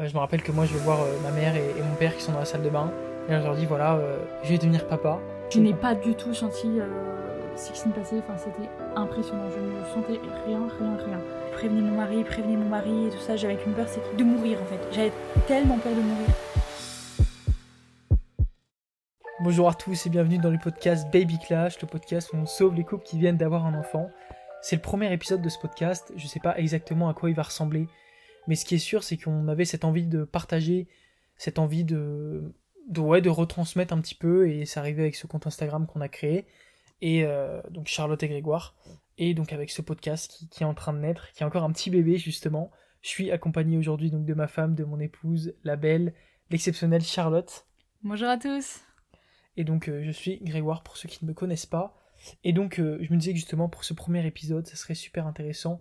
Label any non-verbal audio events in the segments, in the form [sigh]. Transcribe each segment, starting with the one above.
Euh, je me rappelle que moi, je vais voir euh, ma mère et, et mon père qui sont dans la salle de bain. Et je leur dis, voilà, euh, je vais devenir papa. Je n'ai pas du tout senti euh, Sixtine passer, enfin c'était impressionnant, je ne sentais rien, rien, rien. Prévenez mon mari, prévenez mon mari et tout ça, j'avais qu'une peur, c'est de mourir en fait. J'avais tellement peur de mourir. Bonjour à tous et bienvenue dans le podcast Baby Clash, le podcast où on sauve les couples qui viennent d'avoir un enfant. C'est le premier épisode de ce podcast, je sais pas exactement à quoi il va ressembler, mais ce qui est sûr c'est qu'on avait cette envie de partager, cette envie de, de, ouais, de retransmettre un petit peu, et c'est arrivé avec ce compte Instagram qu'on a créé, et euh, donc Charlotte et Grégoire, et donc avec ce podcast qui, qui est en train de naître, qui est encore un petit bébé justement. Je suis accompagné aujourd'hui donc de ma femme, de mon épouse, la belle, l'exceptionnelle Charlotte. Bonjour à tous Et donc euh, je suis Grégoire pour ceux qui ne me connaissent pas. Et donc euh, je me disais que justement pour ce premier épisode, ça serait super intéressant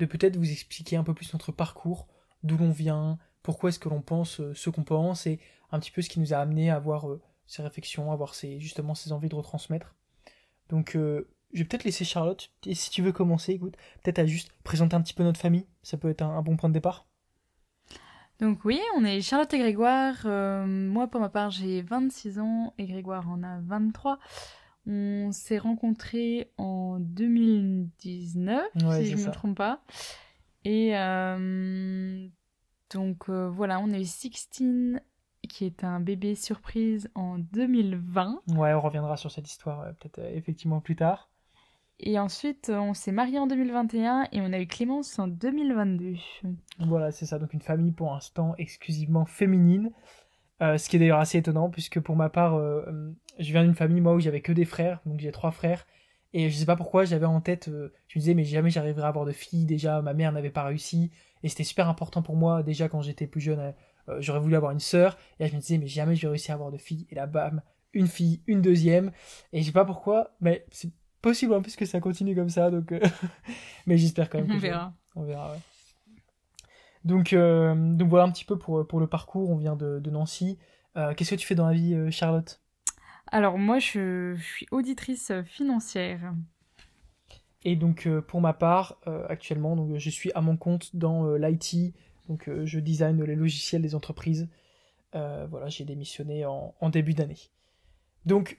de peut-être vous expliquer un peu plus notre parcours, d'où l'on vient, pourquoi est-ce que l'on pense euh, ce qu'on pense, et un petit peu ce qui nous a amené à avoir euh, ces réflexions, à avoir ces, justement ces envies de retransmettre. Donc euh, je vais peut-être laisser Charlotte, et si tu veux commencer, écoute, peut-être à juste présenter un petit peu notre famille, ça peut être un, bon point de départ. Donc oui, on est Charlotte et Grégoire. Moi pour ma part j'ai 26 ans et Grégoire en a 23. On s'est rencontrés en 2019, Ouais, si je ne me trompe pas. Et euh, donc euh, voilà, on a eu Sixtine qui est un bébé surprise en 2020. Ouais, on reviendra sur cette histoire euh, peut-être euh, effectivement plus tard. Et ensuite, on s'est mariés en 2021 et on a eu Clémence en 2022. Voilà, c'est ça. Donc une famille pour l'instant exclusivement féminine. Euh, ce qui est d'ailleurs assez étonnant puisque pour ma part, euh, euh, je viens d'une famille moi où j'avais que des frères, donc j'ai trois frères. Et je sais pas pourquoi j'avais en tête, euh, je me disais mais jamais j'arriverai à avoir de filles. Déjà ma mère n'avait pas réussi et c'était super important pour moi déjà quand j'étais plus jeune. j'aurais voulu avoir une sœur et là je me disais mais jamais je vais réussir à avoir de filles. Et là bam, une fille, une deuxième. Et je sais pas pourquoi, mais c'est possible en plus que ça continue comme ça. Donc, [laughs] mais j'espère quand même. que On verra. on verra, ouais. Donc, euh, donc voilà un petit peu pour, pour le parcours. On vient de, de Nancy. Euh, Qu'est-ce que tu fais dans la vie, euh, Charlotte? Alors moi, je, je suis auditrice financière. Et donc pour ma part, actuellement, donc, je suis à mon compte dans l'IT. Donc je design les logiciels des entreprises. Voilà, j'ai démissionné en, en début d'année. Donc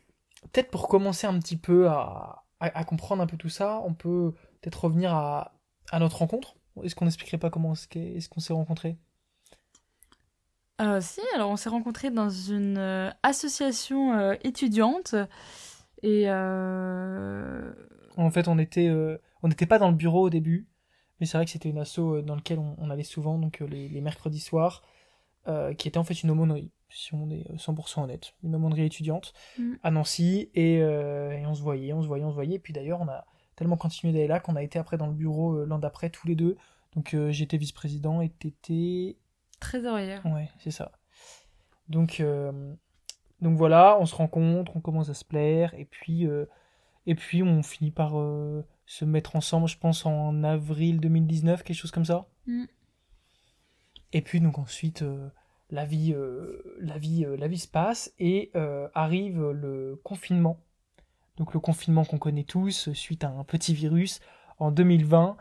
peut-être pour commencer un petit peu à, à, à comprendre un peu tout ça, on peut peut-être revenir à, à notre rencontre. Est-ce qu'on n'expliquerait pas comment est-ce qu'on s'est rencontrés? Euh, si, alors on s'est rencontrés dans une euh, association euh, étudiante et euh, En fait, on était, on n'était pas dans le bureau au début, mais c'est vrai que c'était une asso dans laquelle on, on allait souvent, donc les, les mercredis soirs, qui était en fait une aumônerie, si on est euh, 100% honnête, une aumônerie étudiante Mm. à Nancy, et, et on se voyait, on se voyait, on se voyait, et puis d'ailleurs, on a tellement continué d'aller là qu'on a été après dans le bureau euh, l'an d'après tous les deux. Donc euh, j'étais vice-président et t'étais trésorière. Ouais, c'est ça. Donc, euh, donc voilà, on se rencontre, on commence à se plaire, et puis, et puis on finit par se mettre ensemble, je pense, en avril 2019, quelque chose comme ça. Mm. Et puis donc ensuite, euh, la vie, euh, la vie, euh, la vie se passe, et arrive le confinement. Donc le confinement qu'on connaît tous, euh, suite à un petit virus, en 2020.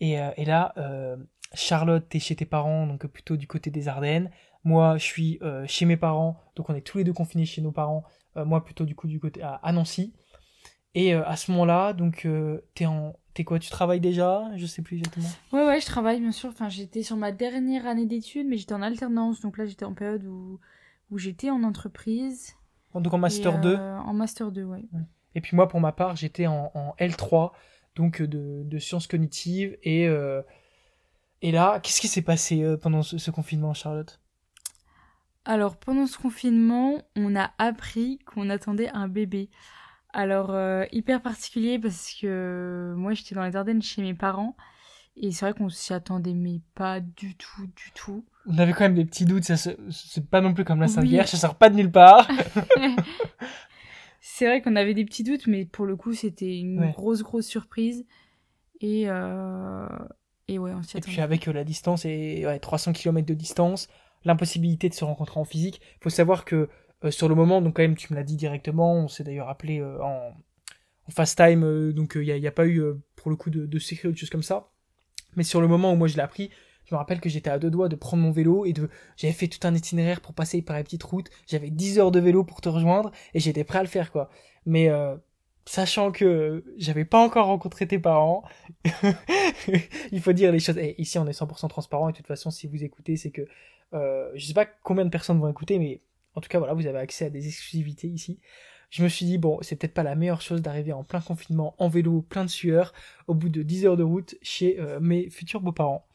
Et, euh, et là, euh, Charlotte, t'es chez tes parents, donc plutôt du côté des Ardennes. Moi, je suis euh, chez mes parents, donc on est tous les deux confinés chez nos parents. Euh, moi, plutôt du coup du côté à, à Nancy. Et euh, à ce moment-là, donc euh, t'es en, t'es quoi? Tu travailles déjà? Je sais plus exactement. Ouais, ouais, je travaille bien sûr. Enfin, j'étais sur ma dernière année d'études, mais j'étais en alternance. Donc là, j'étais en période où, où j'étais en entreprise. Donc en master Et, 2. euh, En master 2, ouais. Et puis moi, pour ma part, j'étais en, en L3, donc euh, de, de sciences cognitives. Et, euh, et là, qu'est-ce qui s'est passé euh, pendant ce, ce confinement, Charlotte? Alors, pendant ce confinement, on a appris qu'on attendait un bébé. Alors, euh, hyper particulier parce que moi, j'étais dans les Ardennes chez mes parents. Et c'est vrai qu'on s'y attendait, mais pas du tout, du tout. On avait quand même des petits doutes, ça se- c'est pas non plus comme la Oui. Saint-Vierge, ça sort pas de nulle part. [laughs] c'est vrai qu'on avait des petits doutes, mais pour le coup, c'était une Ouais. grosse, grosse surprise. Et, euh... et ouais, on s'y Et puis avec euh, la distance et ouais, 300 km de distance, l'impossibilité de se rencontrer en physique, faut savoir que euh, sur le moment, donc quand même tu me l'as dit directement, on s'est d'ailleurs appelé euh, en, en FaceTime, euh, donc il n'y a, y a pas eu pour le coup de, de secret ou de choses comme ça. Mais sur le moment où moi je l'ai appris, Je me rappelle que j'étais à deux doigts de prendre mon vélo et de, j'avais fait tout un itinéraire pour passer par la petite route. J'avais 10 heures de vélo pour te rejoindre et j'étais prêt à le faire, quoi. Mais, euh, sachant que j'avais pas encore rencontré tes parents, [laughs] il faut dire les choses. Et ici, on est 100% transparent et de toute façon, si vous écoutez, c'est que, euh, je sais pas combien de personnes vont écouter, mais en tout cas, voilà, vous avez accès à des exclusivités ici je me suis dit, bon, c'est peut-être pas la meilleure chose d'arriver en plein confinement, en vélo, plein de sueur, au bout de 10 heures de route chez euh, mes futurs beaux-parents.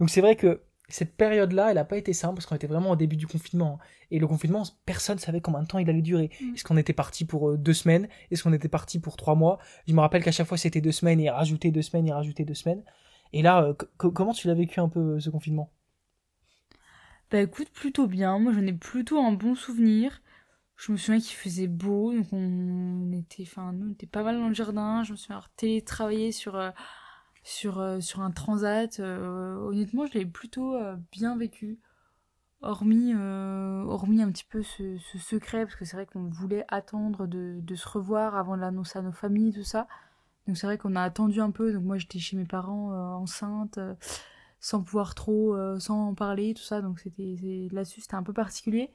Donc c'est vrai que cette période-là, elle n'a pas été simple parce qu'on était vraiment au début du confinement. Hein. Et le confinement, personne ne savait combien de temps il allait durer. Mm. Est-ce qu'on était parti pour euh, deux semaines? Est-ce qu'on était parti pour trois mois? Je me rappelle qu'à chaque fois c'était deux semaines et rajouter deux semaines et rajouter deux semaines. Et là, euh, comment tu l'as vécu un peu ce confinement? Bah écoute, plutôt bien. Moi j'en ai plutôt un bon souvenir je me souviens qu'il faisait beau, donc on était, enfin, nous, on était pas mal dans le jardin. Je me souviens avoir télétravaillé sur, euh, sur, euh, sur un transat. Euh, honnêtement, je l'ai plutôt bien vécu. Hormis, hormis un petit peu ce, ce secret, parce que c'est vrai qu'on voulait attendre de, de, se revoir avant de l'annoncer à nos familles, tout ça. Donc c'est vrai qu'on a attendu un peu. Donc moi, j'étais chez mes parents enceinte, sans pouvoir trop, sans en parler, tout ça. Donc là-dessus, c'était un peu particulier.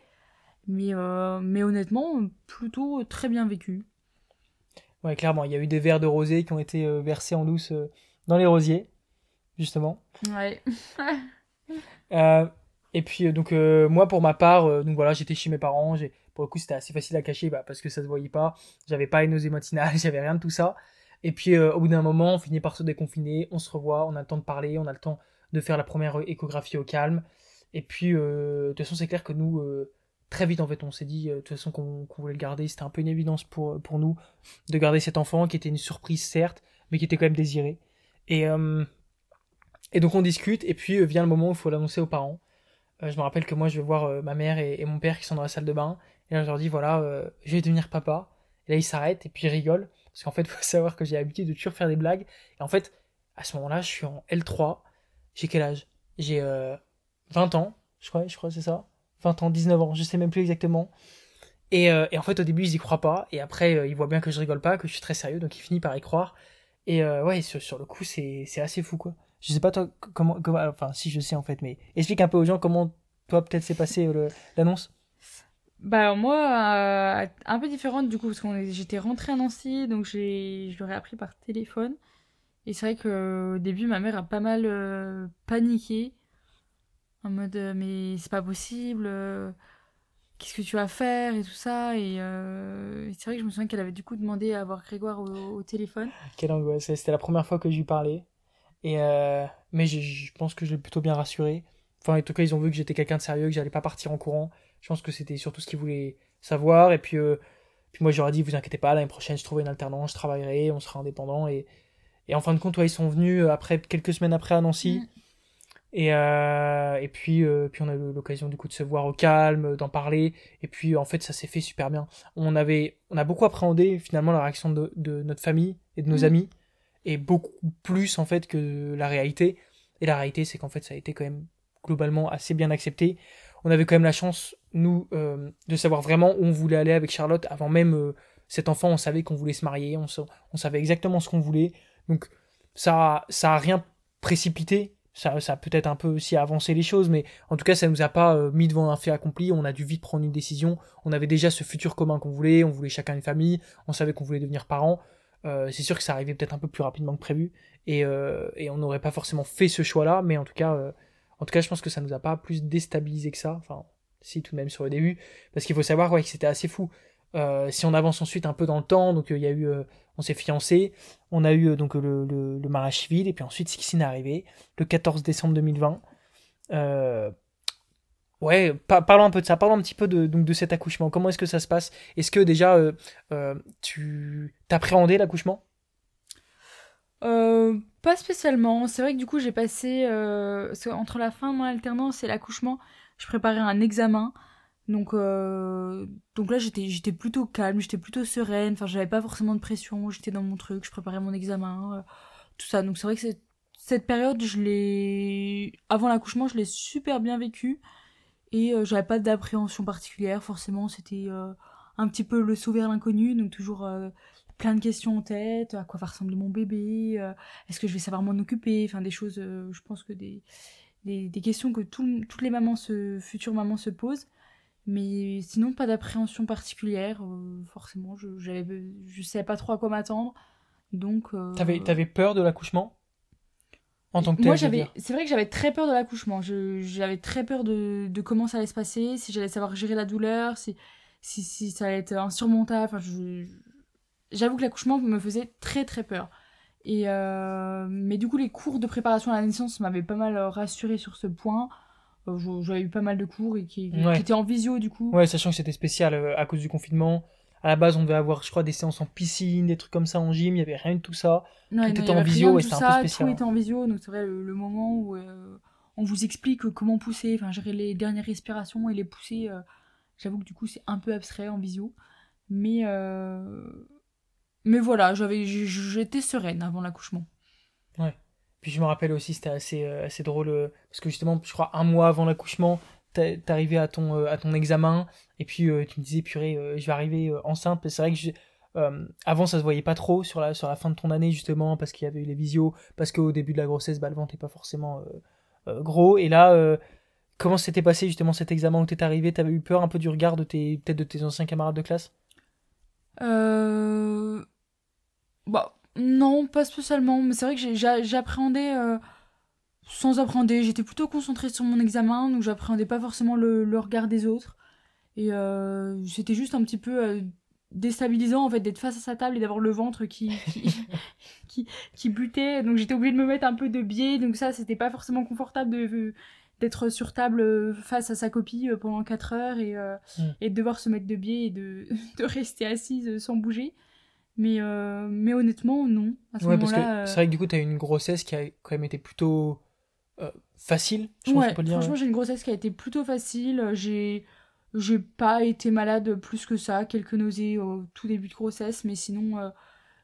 Mais, euh, mais honnêtement, plutôt très bien vécu. Ouais, clairement, il y a eu des verres de rosée qui ont été euh, versés en douce euh, dans les rosiers, justement. Ouais. [laughs] et puis, donc, moi, pour ma part, donc voilà, j'étais chez mes parents. Pour le coup, c'était assez facile à cacher bah, parce que ça se voyait pas. J'avais pas une nausée matinale, [laughs] j'avais rien de tout ça. Et puis, au bout d'un moment, on finit par se déconfiner, on se revoit, on a le temps de parler, on a le temps de faire la première échographie au calme. Et puis, de toute façon, c'est clair que nous très vite en fait on s'est dit euh, de toute façon qu'on voulait le garder c'était un peu une évidence pour, pour nous de garder cet enfant qui était une surprise certes mais qui était quand même désiré et euh, et donc on discute et puis euh, vient le moment où il faut l'annoncer aux parents. Je me rappelle que moi je vais voir ma mère et, mon père qui sont dans la salle de bain. Et là je leur dis voilà je vais devenir papa. Et là ils s'arrêtent et puis ils rigolent. Parce qu'en fait [laughs] faut savoir que j'ai l'habitude de toujours faire des blagues. Et en fait à ce moment là je suis en L3 j'ai quel âge? J'ai 20 ans je crois je crois c'est ça? 20 ans, 19 ans, je sais même plus exactement. Et, euh, et en fait, au début, ils y croient pas. Et après, euh, ils voient bien que je rigole pas, que je suis très sérieux, donc ils finissent par y croire. Et euh, ouais, sur, le coup, c'est assez fou, quoi. Je sais pas, toi, comment. Enfin, si je sais, en fait, mais explique un peu aux gens comment, toi, peut-être, s'est passé l'annonce. Bah moi, un peu différente du coup, parce que j'étais rentrée à Nancy, donc je l'aurais appris par téléphone. Et c'est vrai qu'au début, ma mère a pas mal paniqué en mode euh, mais c'est pas possible euh, qu'est-ce que tu vas faire et tout ça. Et, euh, c'est vrai que je me souviens qu'elle avait du coup demandé à voir Grégoire au, téléphone. Quelle angoisse. C'était la première fois que je lui parlais. Et mais je, pense que je l'ai plutôt bien rassuré. Enfin en tout cas ils ont vu que j'étais quelqu'un de sérieux que j'allais pas partir en courant. Je pense que c'était surtout ce qu'ils voulaient savoir. Et puis puis moi j'aurais dit vous inquiétez pas l'année prochaine je trouverai une alternance je travaillerai on sera indépendant. Et et en fin de compte ouais, ils sont venus après quelques semaines après à Nancy. Mm. Et, euh, et puis, euh, puis on a eu l'occasion du coup de se voir au calme, d'en parler. Et puis en fait, ça s'est fait super bien. On avait, on a beaucoup appréhendé finalement la réaction de, de notre famille et de nos mmh. amis, et beaucoup plus en fait que la réalité. Et la réalité, c'est qu'en fait, ça a été quand même globalement assez bien accepté. On avait quand même la chance, nous, euh, de savoir vraiment où on voulait aller avec Charlotte avant même euh, cet enfant. On savait qu'on voulait se marier, on, on savait exactement ce qu'on voulait. Donc ça, ça a rien précipité ça, ça peut-être un peu aussi avancé les choses, mais en tout cas, ça nous a pas euh, mis devant un fait accompli. On a dû vite prendre une décision. On avait déjà ce futur commun qu'on voulait. On voulait chacun une famille. On savait qu'on voulait devenir parents. Euh, c'est sûr que ça arrivait peut-être un peu plus rapidement que prévu, et, euh, et on n'aurait pas forcément fait ce choix-là, mais en tout cas, en tout cas, je pense que ça nous a pas plus déstabilisé que ça. Enfin, si tout de même sur le début, parce qu'il faut savoir que c'était assez fou. Si on avance ensuite un peu dans le temps, donc il y a eu on s'est fiancé, on a eu euh, donc le, le, mariage civil, et puis ensuite Sixine est arrivé, le 14 décembre 2020. Euh, ouais, parlons un peu de ça, parlons un petit peu de, donc, de cet accouchement. Comment est-ce que ça se passe? Est-ce que déjà euh, tu t'appréhendais l'accouchement? Pas spécialement. C'est vrai que du coup j'ai passé, entre la fin de mon alternance et l'accouchement, je préparais un examen. Donc, euh, donc là, j'étais, j'étais plutôt calme, j'étais plutôt sereine. Enfin, j'avais pas forcément de pression. J'étais dans mon truc, je préparais mon examen, euh, tout ça. Donc c'est vrai que cette période, je l'ai, avant l'accouchement, je l'ai super bien vécue et euh, j'avais pas d'appréhension particulière. Forcément, c'était un petit peu le saut vers l'inconnu, donc toujours plein de questions en tête. À quoi va ressembler mon bébé Est-ce que je vais savoir m'en occuper? Enfin, des choses. je pense que des des, questions que tout- toutes les mamans, se, futures mamans se posent. Mais sinon, pas d'appréhension particulière. euh, forcément, je j'avais, je savais pas trop à quoi m'attendre. Donc. euh, T'avais, t'avais peur de l'accouchement? En tant que Moi, j'avais, c'est vrai que j'avais très peur de l'accouchement. Je, j'avais très peur de, de comment ça allait se passer, si j'allais savoir gérer la douleur, si, si, si ça allait être insurmontable. Enfin, je, j'avoue que l'accouchement me faisait très très peur. Et euh, mais du coup, les cours de préparation à la naissance m'avaient pas mal rassuré sur ce point. Euh, J'avais eu pas mal de cours et qui, Ouais. qui étaient en visio du coup. Ouais, sachant que c'était spécial euh, à cause du confinement. À la base, on devait avoir, je crois, des séances en piscine, des trucs comme ça en gym. Il y avait rien de tout ça. Non, Tout non, était en visio et c'était un peu spécial, Tout était en visio, donc c'est vrai le, le moment où euh, on vous explique comment pousser, enfin gérer les dernières respirations et les pousser. euh, J'avoue que du coup c'est un peu abstrait en visio, mais mais voilà, j'étais sereine avant l'accouchement. Puis je me rappelle aussi, c'était assez, euh, assez drôle, euh, parce que justement, je crois un mois avant l'accouchement, arrivé à ton, euh, à ton examen, et puis tu me disais, purée, je vais arriver enceinte. C'est vrai que je- avant, ça se voyait pas trop sur la, sur la fin de ton année, justement, parce qu'il y avait eu les visios, parce qu'au début de la grossesse, bah, le ventre n'est pas forcément gros. Et là, comment s'était passé justement cet examen où t'es arrivé? T'avais eu peur un peu du regard de tes, peut-être de tes anciens camarades de classe? Bah non, pas spécialement, mais c'est vrai que j'appréhendais euh, sans appréhender. J'étais plutôt concentrée sur mon examen, donc j'appréhendais pas forcément le, le regard des autres. Et euh, c'était juste un petit peu euh, déstabilisant en fait d'être face à sa table et d'avoir le ventre qui, qui, [laughs] qui, qui butait. Donc j'étais obligée de me mettre un peu de biais, donc ça c'était pas forcément confortable de d'être sur table face à sa copie pendant 4 heures et, euh, Mm. et de devoir se mettre de biais et de, [laughs] de rester assise sans bouger. Mais, euh, mais honnêtement, non. À ce Ouais, parce que moment-là, euh, c'est vrai que du coup, t'as eu une grossesse qui a quand même été plutôt euh, facile, je pense Ouais, qu'on peut le dire. franchement, j'ai une grossesse qui a été plutôt facile. J'ai, j'ai pas été malade plus que ça, quelques nausées au tout début de grossesse, mais sinon,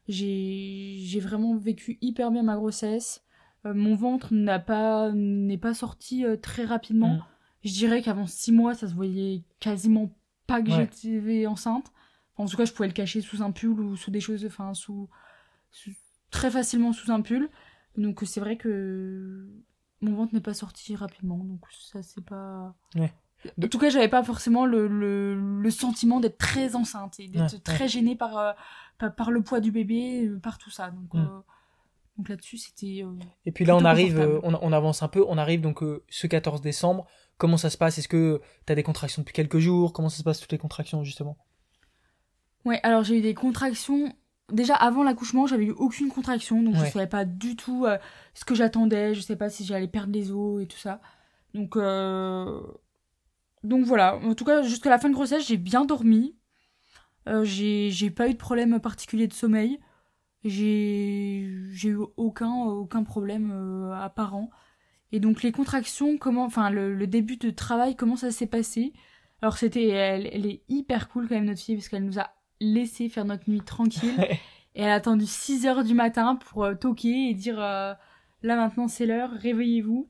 j'ai, vraiment vécu hyper bien ma grossesse. Mon ventre n'a pas, n'est pas sorti très rapidement. Mm. Je dirais qu'avant six mois, ça se voyait quasiment pas que Ouais. j'étais enceinte. En tout cas, je pouvais le cacher sous un pull ou sous des choses, enfin, sous, sous- très facilement sous un pull. Donc, c'est vrai que mon ventre n'est pas sorti rapidement. Donc, ça, c'est pas. Ouais. En tout cas, j'avais pas forcément le, le, le sentiment d'être très enceinte et d'être Ouais, très gênée par, euh, par, par le poids du bébé, euh, par tout ça. Donc, Mm. euh, donc là-dessus, c'était. euh, Et puis là, on arrive, on, on avance un peu, on arrive donc ce 14 décembre. Comment ça se passe? Est-ce que t'as des contractions depuis quelques jours? Comment ça se passe toutes les contractions justement? Ouais, alors j'ai eu des contractions. Déjà avant l'accouchement, j'avais eu aucune contraction, donc Ouais. je savais pas du tout euh, ce que j'attendais, je sais pas si j'allais perdre les os et tout ça. Donc, euh... donc voilà. En tout cas, jusqu'à la fin de grossesse, j'ai bien dormi. Euh, j'ai j'ai pas eu de problème particulier de sommeil. J'ai j'ai eu aucun aucun problème euh, apparent. Et donc les contractions, comment, enfin le, le début de travail, comment ça s'est passé? Alors c'était, elle, elle est hyper cool quand même notre fille parce qu'elle nous a laissé faire notre nuit tranquille et elle a attendu 6 heures du matin pour euh, toquer et dire euh, là maintenant c'est l'heure, réveillez-vous.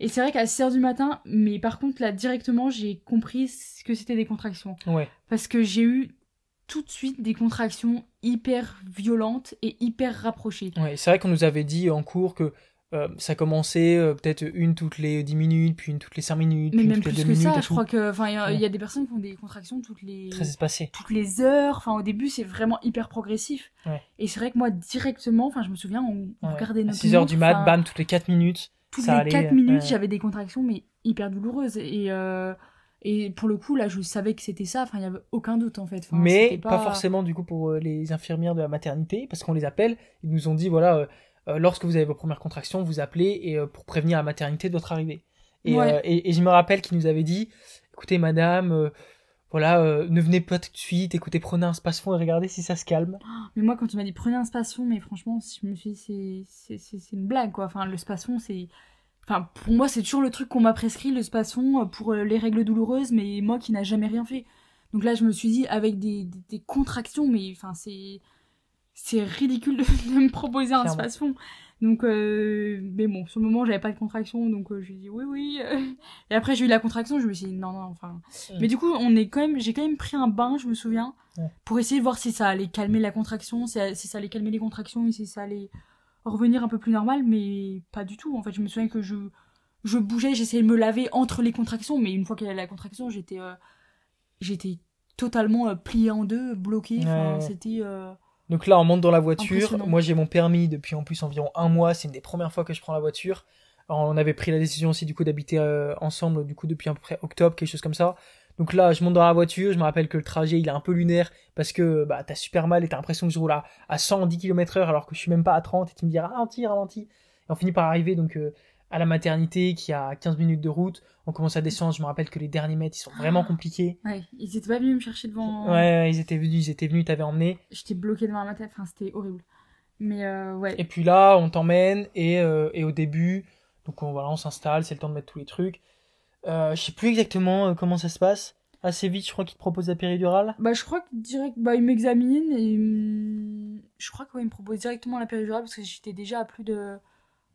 Et c'est vrai qu'à 6 heures du matin, mais par contre là directement j'ai compris ce que c'était des contractions Ouais. parce que j'ai eu tout de suite des contractions hyper violentes et hyper rapprochées. Ouais, c'est vrai qu'on nous avait dit en cours que euh, ça commençait euh, peut-être une toutes les 10 minutes, puis une toutes les 5 minutes, Mais puis une même toutes les plus 2 que minutes. ça, je tout. crois que, enfin, il y a- y, des personnes qui ont des contractions toutes les Très espacé. toutes les heures. Enfin, au début, c'est vraiment hyper progressif. Ouais. Et c'est vrai que moi, directement, enfin, je me souviens, on, on Ouais. regardait notre 6 heures du mat, bam, toutes les 4 minutes. toutes ça les allait, 4 minutes, j'avais des contractions, mais hyper douloureuses. Et euh, et pour le coup, là, je savais que c'était ça. Enfin, il y avait aucun doute en fait. Enfin, mais pas... forcément du coup pour les infirmières de la maternité, parce qu'on les appelle, ils nous ont dit voilà, lorsque vous avez vos premières contractions, vous appelez et euh, pour prévenir la maternité de votre arrivée. Et, Ouais. euh, et, et je me rappelle qu'ils nous avaient dit écoutez madame, euh, voilà, euh, ne venez pas tout de suite, écoutez, prenez un space-fond et regardez si ça se calme. [gasps] Mais moi, quand tu m'as dit prenez un spasson, mais franchement, je me suis dit, c'est- une blague, quoi. Enfin, le spasson, c'est. Enfin, pour moi, c'est toujours le truc qu'on m'a prescrit, le euh, pour euh, les règles douloureuses, mais moi qui n'a jamais rien fait. Donc là, je me suis dit, avec des, des, des contractions, mais enfin, c'est. C'est ridicule de, de me proposer un spasson. Donc, euh, mais bon, sur le moment, j'avais pas de contraction, donc euh, j'ai dit oui, oui. Et après, j'ai eu la contraction, je me suis dit non, non, enfin. Mm. Mais du coup, on est quand même, j'ai quand même pris un bain, je me souviens, pour essayer de voir si ça allait calmer la contraction, si, si ça allait calmer les contractions et si ça allait revenir un peu plus normal, mais pas du tout. En fait, je me souviens que je, je bougeais, j'essayais de me laver entre les contractions, mais une fois qu'il y avait la contraction, j'étais euh, j'étais totalement euh, pliée en deux, bloquée. Enfin. C'était. Donc là, on monte dans la voiture. Moi, j'ai mon permis depuis en plus environ un mois. C'est une des premières fois que je prends la voiture. Alors, on avait pris la décision aussi du coup d'habiter euh, ensemble du coup depuis à peu près octobre, quelque chose comme ça. Donc là, je monte dans la voiture. Je me rappelle que le trajet il est un peu lunaire parce que bah t'as super mal et t'as l'impression que je roule à, à 110 km/h alors que je suis même pas à 30 et tu me dis ralentis, ralentis. Et on finit par arriver donc euh, à la maternité qui a 15 minutes de route. On commence à descendre. Je me rappelle que les derniers mètres ils sont vraiment compliqués. Ouais, ils étaient pas venus me chercher devant. Ouais, ouais, ils étaient venus, ils étaient venus, t'avais emmené. J'étais bloquée devant la tête, enfin, c'était horrible. Mais euh, ouais. Et puis là, on t'emmène et, euh, et au début, donc on, voilà, on s'installe, c'est le temps de mettre tous les trucs. Euh, je sais plus exactement euh, comment ça se passe. Assez vite, je crois qu'il te propose la péridurale. Bah, je crois que direct, bah, il m'examine et hum, je crois qu'il me propose directement la péridurale parce que j'étais déjà à plus de,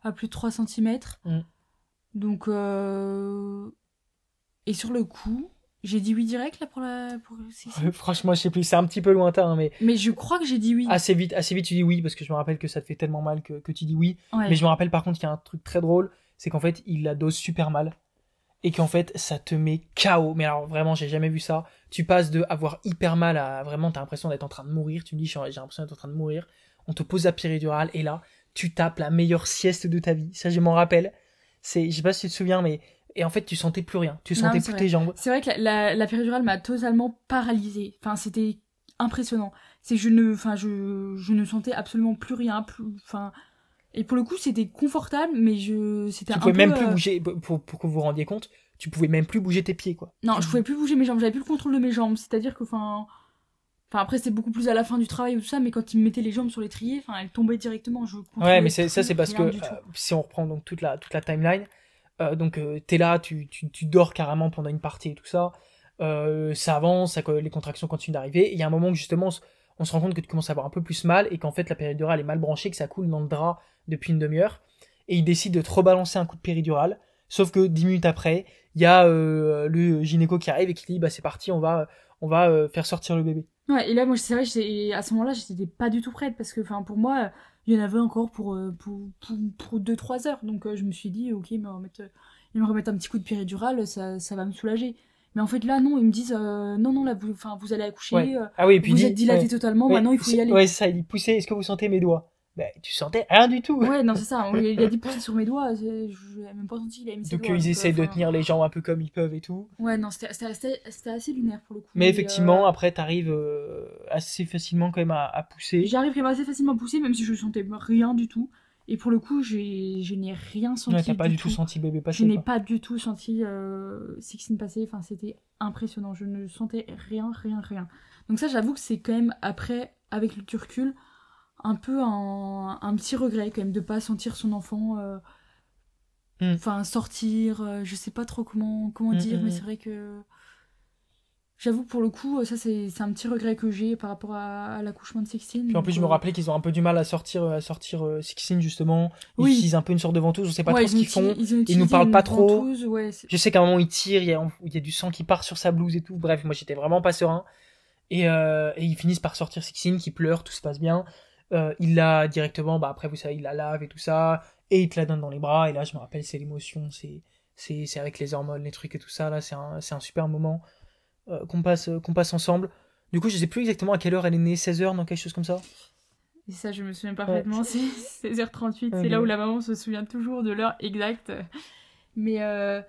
à plus de 3 cm. Mm. Donc, euh... et sur le coup, j'ai dit oui direct là pour la. Pour... si, si. Franchement, je sais plus, c'est un petit peu lointain, hein, mais Mais je crois que j'ai dit oui. assez vite, assez vite, tu dis oui parce que je me rappelle que ça te fait tellement mal que, que tu dis oui. Ouais. Mais je me rappelle par contre qu'il y a un truc très drôle, c'est qu'en fait, il la dose super mal. Et qu'en fait, ça te met KO. Mais alors, vraiment, j'ai jamais vu ça. Tu passes de avoir hyper mal à vraiment, t'as l'impression d'être en train de mourir. Tu me dis, j'ai l'impression d'être en train de mourir. On te pose la péridurale et là, tu tapes la meilleure sieste de ta vie. Ça, je m'en rappelle. C'est, je sais pas si tu te souviens, mais. Et en fait, tu sentais plus rien. Tu sentais plus tes jambes. C'est vrai que la, la, la péridurale m'a totalement paralysée. Enfin, c'était impressionnant. C'est je ne, enfin, je, je ne sentais absolument plus rien. Plus, enfin, et pour le coup, c'était confortable, mais je, c'était Tu un pouvais peu, même plus euh, bouger, pour, pour que vous vous rendiez compte, tu pouvais même plus bouger tes pieds, quoi. Non, je pouvais plus bouger mes jambes. J'avais plus le contrôle de mes jambes. C'est-à-dire que, enfin, enfin, après, c'était beaucoup plus à la fin du travail ou tout ça, mais quand ils me mettaient les jambes sur l'étrier, enfin, elles tombaient directement. Je Ouais, mais c'est, ça, c'est parce que euh, si on reprend donc toute la, toute la timeline, euh, donc euh, t'es là, tu, tu, tu dors carrément pendant une partie et tout ça, euh, ça avance, ça, les contractions continuent d'arriver, et il y a un moment où justement on, se- on se rend compte que tu commences à avoir un peu plus mal et qu'en fait la péridurale est mal branchée, que ça coule dans le drap depuis une demi-heure, et il décide de te rebalancer un coup de péridurale, sauf que dix minutes après, il y a euh, le gynéco qui arrive et qui dit bah c'est parti, on va, on va faire sortir le bébé. Ouais, et là, moi, c'est vrai, j'étais- à ce moment-là, j'étais pas du tout prête parce que, enfin, pour moi, il y en avait encore pour, euh, pour, pour, pour 2-3 heures. Donc, euh, je me suis dit, ok, va mettre, euh, ils me remettent un petit coup de péridurale, ça, ça va me soulager. Mais en fait, là, non, ils me disent, euh, non, non, là, vous, enfin, vous allez accoucher, Ouais. euh, Ah oui, et puis vous dit, êtes dilaté ouais. totalement, Ouais, maintenant, il faut y aller. Ouais, ça, il dit poussez, est-ce que vous sentez mes doigts? Ben, tu sentais rien du tout. Ouais, non, c'est ça. Il a dit [laughs] pousser sur mes doigts, je l'ai même pas senti, il a mis ses Donc doigts. ils donc, essaient de enfin, tenir les jambes un peu comme ils peuvent et tout. Ouais, non, c'était assez, assez lunaire pour le coup. Mais effectivement, euh, après, t'arrives euh, assez facilement quand même à, à pousser. J'arrive quand même assez facilement à pousser, même si je sentais rien du tout. Et pour le coup, je n'ai rien senti. Ouais, t'as pas du tout senti bébé Je passer. n'ai quoi. pas du tout senti euh, Sixteen passer. Enfin, c'était impressionnant. Je ne sentais rien, rien, rien. Donc ça, j'avoue que c'est quand même après, avec le recul, un peu un, un petit regret quand même de pas sentir son enfant. euh, Hmm. Enfin, sortir. euh, je sais pas trop comment comment Hmm, dire, mais hmm. c'est vrai que. J'avoue pour le coup, ça c'est un petit regret que j'ai par rapport à, à l'accouchement de Sixteen. Puis en plus, je me euh, rappelais qu'ils ont un peu du mal à sortir, à sortir euh, justement. Ils Oui. utilisent un peu une sorte de ventouse, on sait pas ouais, trop ce ils qu'ils ont font. ils ont nous parlent pas trop. ventouse, ouais, c'est- Je sais qu'à un moment ils tirent, il y, a, il y a du sang qui part sur sa blouse et tout. Bref, moi j'étais vraiment pas serein. Et, et ils finissent par sortir Sixteen qui pleure, tout se passe bien. Euh, il la directement, bah après vous savez, il la lave et tout ça. Et il te la donne dans les bras. Et là, je me rappelle, c'est l'émotion, c'est c'est c'est avec les hormones, les trucs et tout ça. Là, c'est un, c'est un super moment euh, qu'on passe, qu'on passe ensemble. Du coup, je sais plus exactement à quelle heure elle est née, 16h, dans quelque chose comme ça. Et ça, je me souviens parfaitement, c'est 16h38, Ouais, c'est là où la maman se souvient toujours de l'heure exacte. Mais euh,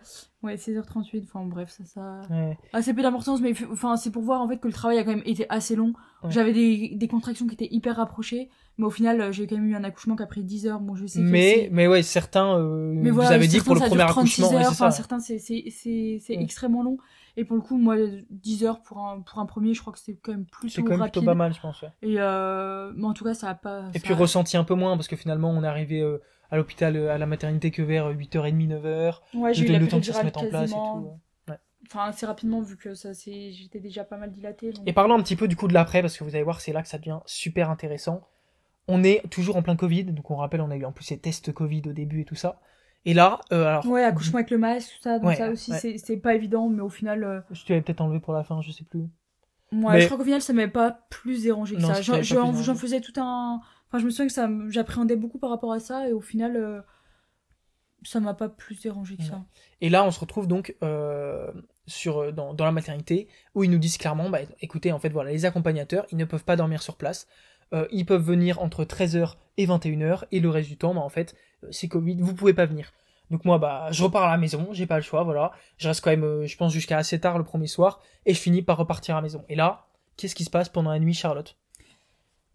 ouais, 16h38, enfin bref, ça, ça... Ouais. Assez peu d'importance, mais enfin, c'est pour voir en fait que le travail a quand même été assez long. Ouais. J'avais des, des contractions qui étaient hyper rapprochées, mais au final, j'ai quand même eu un accouchement qui a pris 10 heures. Bon, je sais Mais, c'est- mais ouais, certains, euh, mais vous voilà, avez dit pour le premier dure 36 accouchement, heures, c'est ça. certains, c'est c'est- c'est- c'est extrêmement long. Et pour le coup, moi, 10 heures pour un, pour un premier, je crois que c'est quand même C'est plutôt quand même rapide. plutôt pas mal, je pense. Et euh, mais en tout cas, ça a pas. Et ça puis ressenti un peu moins, parce que finalement, on est arrivé euh, à l'hôpital, euh, à la maternité que vers 8h30, 9h. Ouais, j'ai eu la le temps que ça se mette en place et tout. ouais. Enfin, assez rapidement, vu que ça, c'est, j'étais déjà pas mal dilatée. donc- Et parlons un petit peu du coup de l'après, parce que vous allez voir, c'est là que ça devient super intéressant. On est toujours en plein Covid, donc on rappelle, on a eu en plus ces tests Covid au début et tout ça. Et là, euh, alors, Ouais, accouchement avec le masque, tout ça, donc Ouais, ça aussi, ouais. c'est, c'est pas évident, mais au final, euh, je te l'avais peut-être enlevé pour la fin, je sais plus. moi, Mais- je crois qu'au final, ça m'avait pas plus dérangé que Non, ça. j'en faisais tout un. Enfin, je me souviens que ça, j'appréhendais beaucoup par rapport à ça, et au final, euh, ça m'a pas plus dérangé que ça. Et là, on se retrouve donc euh, sur, euh, dans, dans, la maternité où ils nous disent clairement bah, écoutez, en fait, voilà, les accompagnateurs, ils ne peuvent pas dormir sur place. Euh, ils peuvent venir entre 13h et 21h et le reste du temps, bah, en fait, c'est Covid, vous pouvez pas venir. Donc moi, bah, je repars à la maison, j'ai pas le choix, voilà. Je reste quand même, je pense, jusqu'à assez tard le premier soir et je finis par repartir à la maison. Et là, qu'est-ce qui se passe pendant la nuit, Charlotte?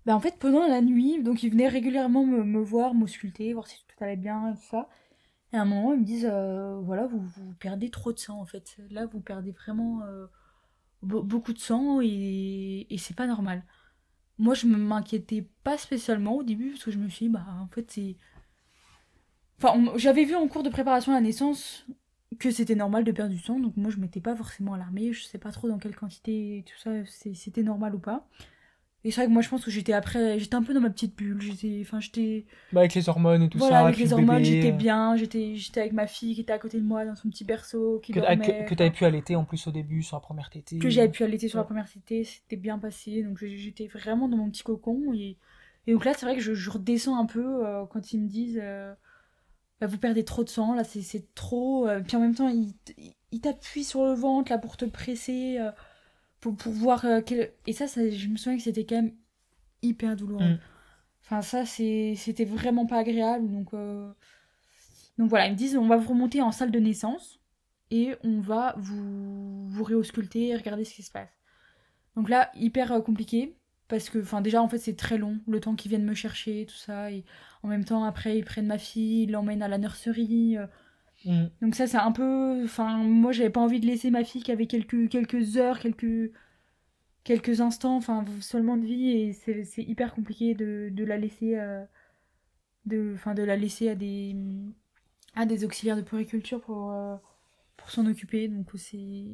Bah en fait, pendant la nuit, donc ils venaient régulièrement me, me voir, m'ausculter, voir si tout allait bien et tout ça. Et à un moment, ils me disent euh, voilà, vous, perdez trop de sang en fait. Là, vous perdez vraiment euh, beaucoup de sang et, et c'est pas normal. Moi, je m'inquiétais pas spécialement au début parce que je me suis dit bah en fait, c'est. Enfin, j'avais vu en cours de préparation à la naissance que c'était normal de perdre du sang, donc moi je m'étais pas forcément alarmée, je sais pas trop dans quelle quantité tout ça, c'était normal ou pas. Et c'est vrai que moi, je pense que j'étais après, j'étais un peu dans ma petite bulle. J'étais, enfin, j'étais. Bah, avec les hormones et tout voilà, ça. avec les hormones, j'étais euh. bien. J'étais, j'étais avec ma fille qui était à côté de moi dans son petit berceau. Qui que dormait, que, t'avais pu allaiter en plus au début sur la première tétée. Que j'avais pu allaiter sur la première tétée, c'était bien passé. Donc j'étais vraiment dans mon petit cocon. Et, et donc là, c'est vrai que je, je, redescends un peu euh, quand ils me disent euh, bah, Vous perdez trop de sang, là, c'est trop. puis en même temps, ils, ils t'appuient sur le ventre là pour te presser. Pour, pour voir quel... Et ça, ça, je me souviens que c'était quand même hyper douloureux. Mm. Enfin, ça, c'était vraiment pas agréable. Donc, euh, donc voilà, ils me disent on va vous remonter en salle de naissance et on va vous, vous réausculter et regarder ce qui se passe. Donc là, hyper euh, compliqué parce que, enfin, déjà, en fait, c'est très long le temps qu'ils viennent me chercher, tout ça. Et en même temps, après, ils prennent ma fille, ils l'emmènent à la nurserie. Euh. Mm. Donc ça, c'est un peu. Enfin, moi, j'avais pas envie de laisser ma fille qui avait quelques, quelques heures, quelques quelques instants, enfin seulement de vie, et c'est hyper compliqué de, de la laisser, euh, de, de la laisser à des, à des auxiliaires de puriculture pour, euh, pour s'en occuper. Donc c'est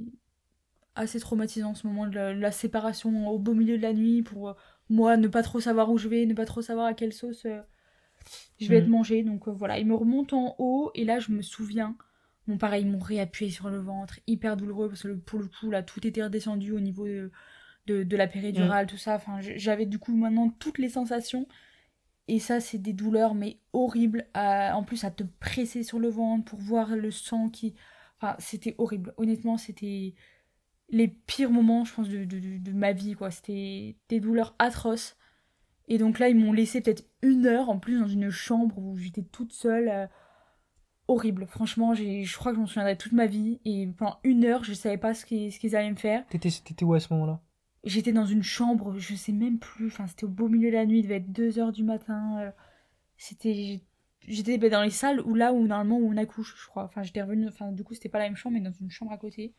assez traumatisant ce moment de la, séparation au beau milieu de la nuit pour euh, moi ne pas trop savoir où je vais, ne pas trop savoir à quelle sauce je vais être mm. mangée. Donc voilà, il me remonte en haut et là je me souviens. Bon, pareil, ils m'ont réappuyé sur le ventre, hyper douloureux parce que pour le coup, là, tout était redescendu au niveau de, de, la péridurale, mm. tout ça. Enfin, j'avais du coup maintenant toutes les sensations. Et ça, c'est des douleurs, mais horribles. en plus, à te presser sur le ventre pour voir le sang qui. Enfin, c'était horrible. Honnêtement, c'était les pires moments, je pense, de, de, ma vie, quoi. C'était des douleurs atroces. Et donc là, ils m'ont laissé peut-être une heure en plus dans une chambre où j'étais toute seule. Euh, horrible. Franchement, je crois que je m'en souviendrai toute ma vie. Et pendant une heure, je savais pas ce qu'ils qu'ils allaient me faire. T'étais où à ce moment-là? J'étais dans une chambre, je sais même plus, enfin c'était au beau milieu de la nuit, il devait être 2h du matin. Euh, c'était j'étais ben, dans les salles où là où normalement où on accouche, je crois. Enfin j'étais revenue enfin du coup c'était pas la même chambre mais dans une chambre à côté.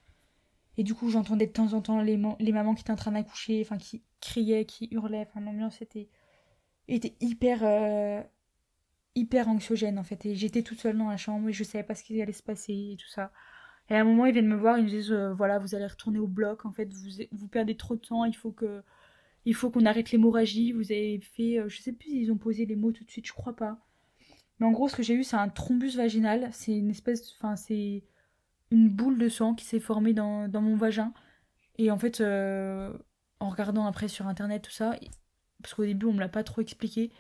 Et du coup j'entendais de temps en temps les, les mamans qui étaient en train d'accoucher, enfin qui criaient, qui hurlaient, enfin l'ambiance était était hyper euh, hyper anxiogène en fait et j'étais toute seule dans la chambre et je savais pas ce qui allait se passer et tout ça. Et à un moment, ils viennent me voir, ils me disent euh, voilà, vous allez retourner au bloc, en fait, vous, vous perdez trop de temps, il faut que il faut qu'on arrête l'hémorragie. Vous avez fait, euh, je sais plus s'ils ont posé les mots tout de suite, je crois pas. Mais en gros, ce que j'ai eu, c'est un thrombus vaginal. C'est une espèce, enfin, c'est une boule de sang qui s'est formée dans, dans, mon vagin. Et en fait, euh, en regardant après sur internet tout ça, parce qu'au début on me l'a pas trop expliqué,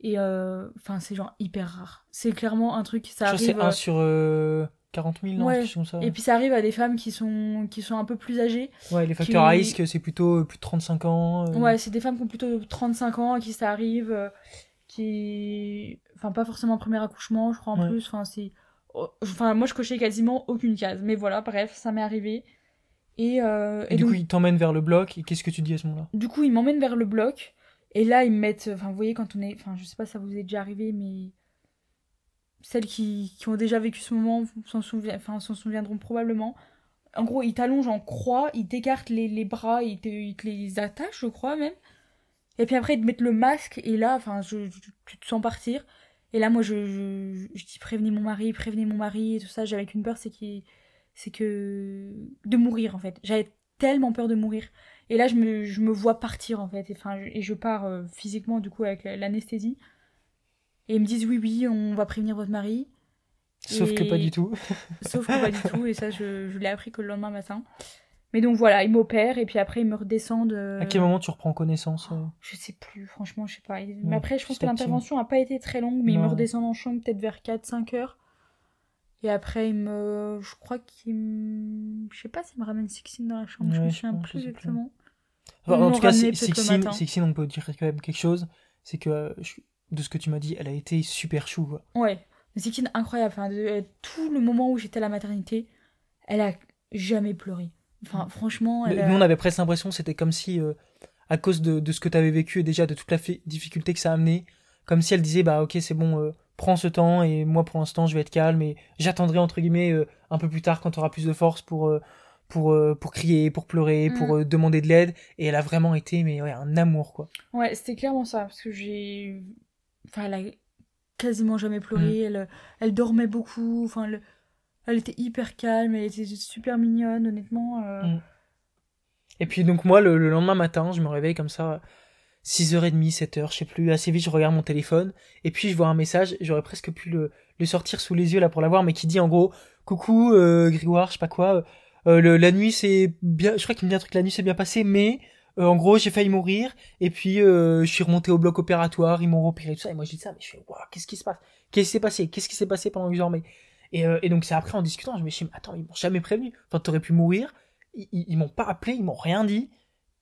et enfin, c'est genre hyper rare. C'est clairement un truc, ça arrive. C'est un sur 40 000, non, ça. Et puis ça arrive à des femmes qui sont, qui sont un peu plus âgées. Ouais, les facteurs à risque, c'est plutôt plus de 35 ans. Euh. Ouais, c'est des femmes qui ont plutôt 35 ans à qui ça arrive, euh, qui. Enfin, pas forcément un premier accouchement, je crois en plus. Enfin, c'est. Oh, enfin, moi je cochais quasiment aucune case. Mais voilà, bref, ça m'est arrivé. Et, euh, et, du coup, ils t'emmènent vers le bloc, et qu'est-ce que tu dis à ce moment-là? Du coup, ils m'emmènent vers le bloc, et là, ils me mettent. Enfin, vous voyez, quand on est. Enfin, je sais pas si ça vous est déjà arrivé, mais celles qui, qui, ont déjà vécu ce moment s'en souviendront probablement. En gros, ils t'allongent en croix, ils t'écartent les, les, bras, ils te, ils te, les attachent, je crois même. Et puis après, ils te mettent le masque, et là, enfin, je, tu te sens partir. Et là, moi, je, je, je, dis prévenez mon mari, prévenez mon mari, et tout ça. J'avais qu'une peur, c'est c'est que. de mourir, en fait. J'avais tellement peur de mourir. Et là, je me, je me vois partir, en fait. Et, enfin, et je pars euh, physiquement, du coup, avec l'anesthésie. Et ils me disent oui, oui, on va prévenir votre mari. Sauf que pas du tout. Sauf que pas du tout, et ça, je, je l'ai appris que le lendemain matin. Mais donc voilà, ils m'opèrent et puis après ils me redescendent. À quel moment tu reprends connaissance euh? Je sais plus, franchement, je sais pas. Mais après, je pense que l'intervention a pas été très longue, mais ils me redescendent en chambre peut-être vers 4-5 heures. Et après, il me. Je crois qu'il me. Je sais pas s'il me ramène Sixine dans la chambre, je me souviens plus. exactement. Enfin, en tout cas, Sixine, on peut dire quand même quelque chose. C'est que, euh, de ce que tu m'as dit, elle a été super chou. Quoi. Ouais, Sixine, incroyable. Enfin, de- euh, tout le moment où j'étais à la maternité, elle a jamais pleuré. Enfin, franchement, elle a- Nous, on avait presque l'impression, c'était comme si, euh, à cause de, de ce que tu avais vécu et déjà de toute la fi- difficulté que ça a amené, comme si elle disait, bah ok, c'est bon, euh, prends ce temps et moi pour l'instant je vais être calme et j'attendrai entre guillemets euh, un peu plus tard quand tu auras plus de force pour, pour, euh, pour crier, pour pleurer, pour Mm. euh, demander de l'aide. Et elle a vraiment été, mais ouais, un amour quoi. Ouais, c'était clairement ça, parce que j'ai... Enfin, elle a quasiment jamais pleuré, elle, elle dormait beaucoup, enfin, elle, elle était hyper calme, elle était super mignonne, honnêtement. euh, Mm. Et puis donc moi, le, le lendemain matin, je me réveille comme ça, 6h30, 7h, je sais plus, assez vite, je regarde mon téléphone, et puis je vois un message, j'aurais presque pu le, le sortir sous les yeux là pour l'avoir, mais qui dit en gros, coucou euh, Grégoire, je sais pas quoi, euh, le, la nuit c'est bien, je crois qu'il me dit un truc, la nuit c'est bien passé, mais euh, en gros j'ai failli mourir, et puis euh, je suis remonté au bloc opératoire, ils m'ont repéré tout ça, et moi je dis ça, mais je fais, waouh, qu'est-ce qui se passe? Qu'est-ce qui s'est passé? Qu'est-ce qui s'est passé pendant que je et, euh, donc c'est après en discutant, je me suis dit, attends, ils m'ont jamais prévenu, enfin t'aurais pu mourir, ils, ils, ils m'ont pas appelé, ils m'ont rien dit.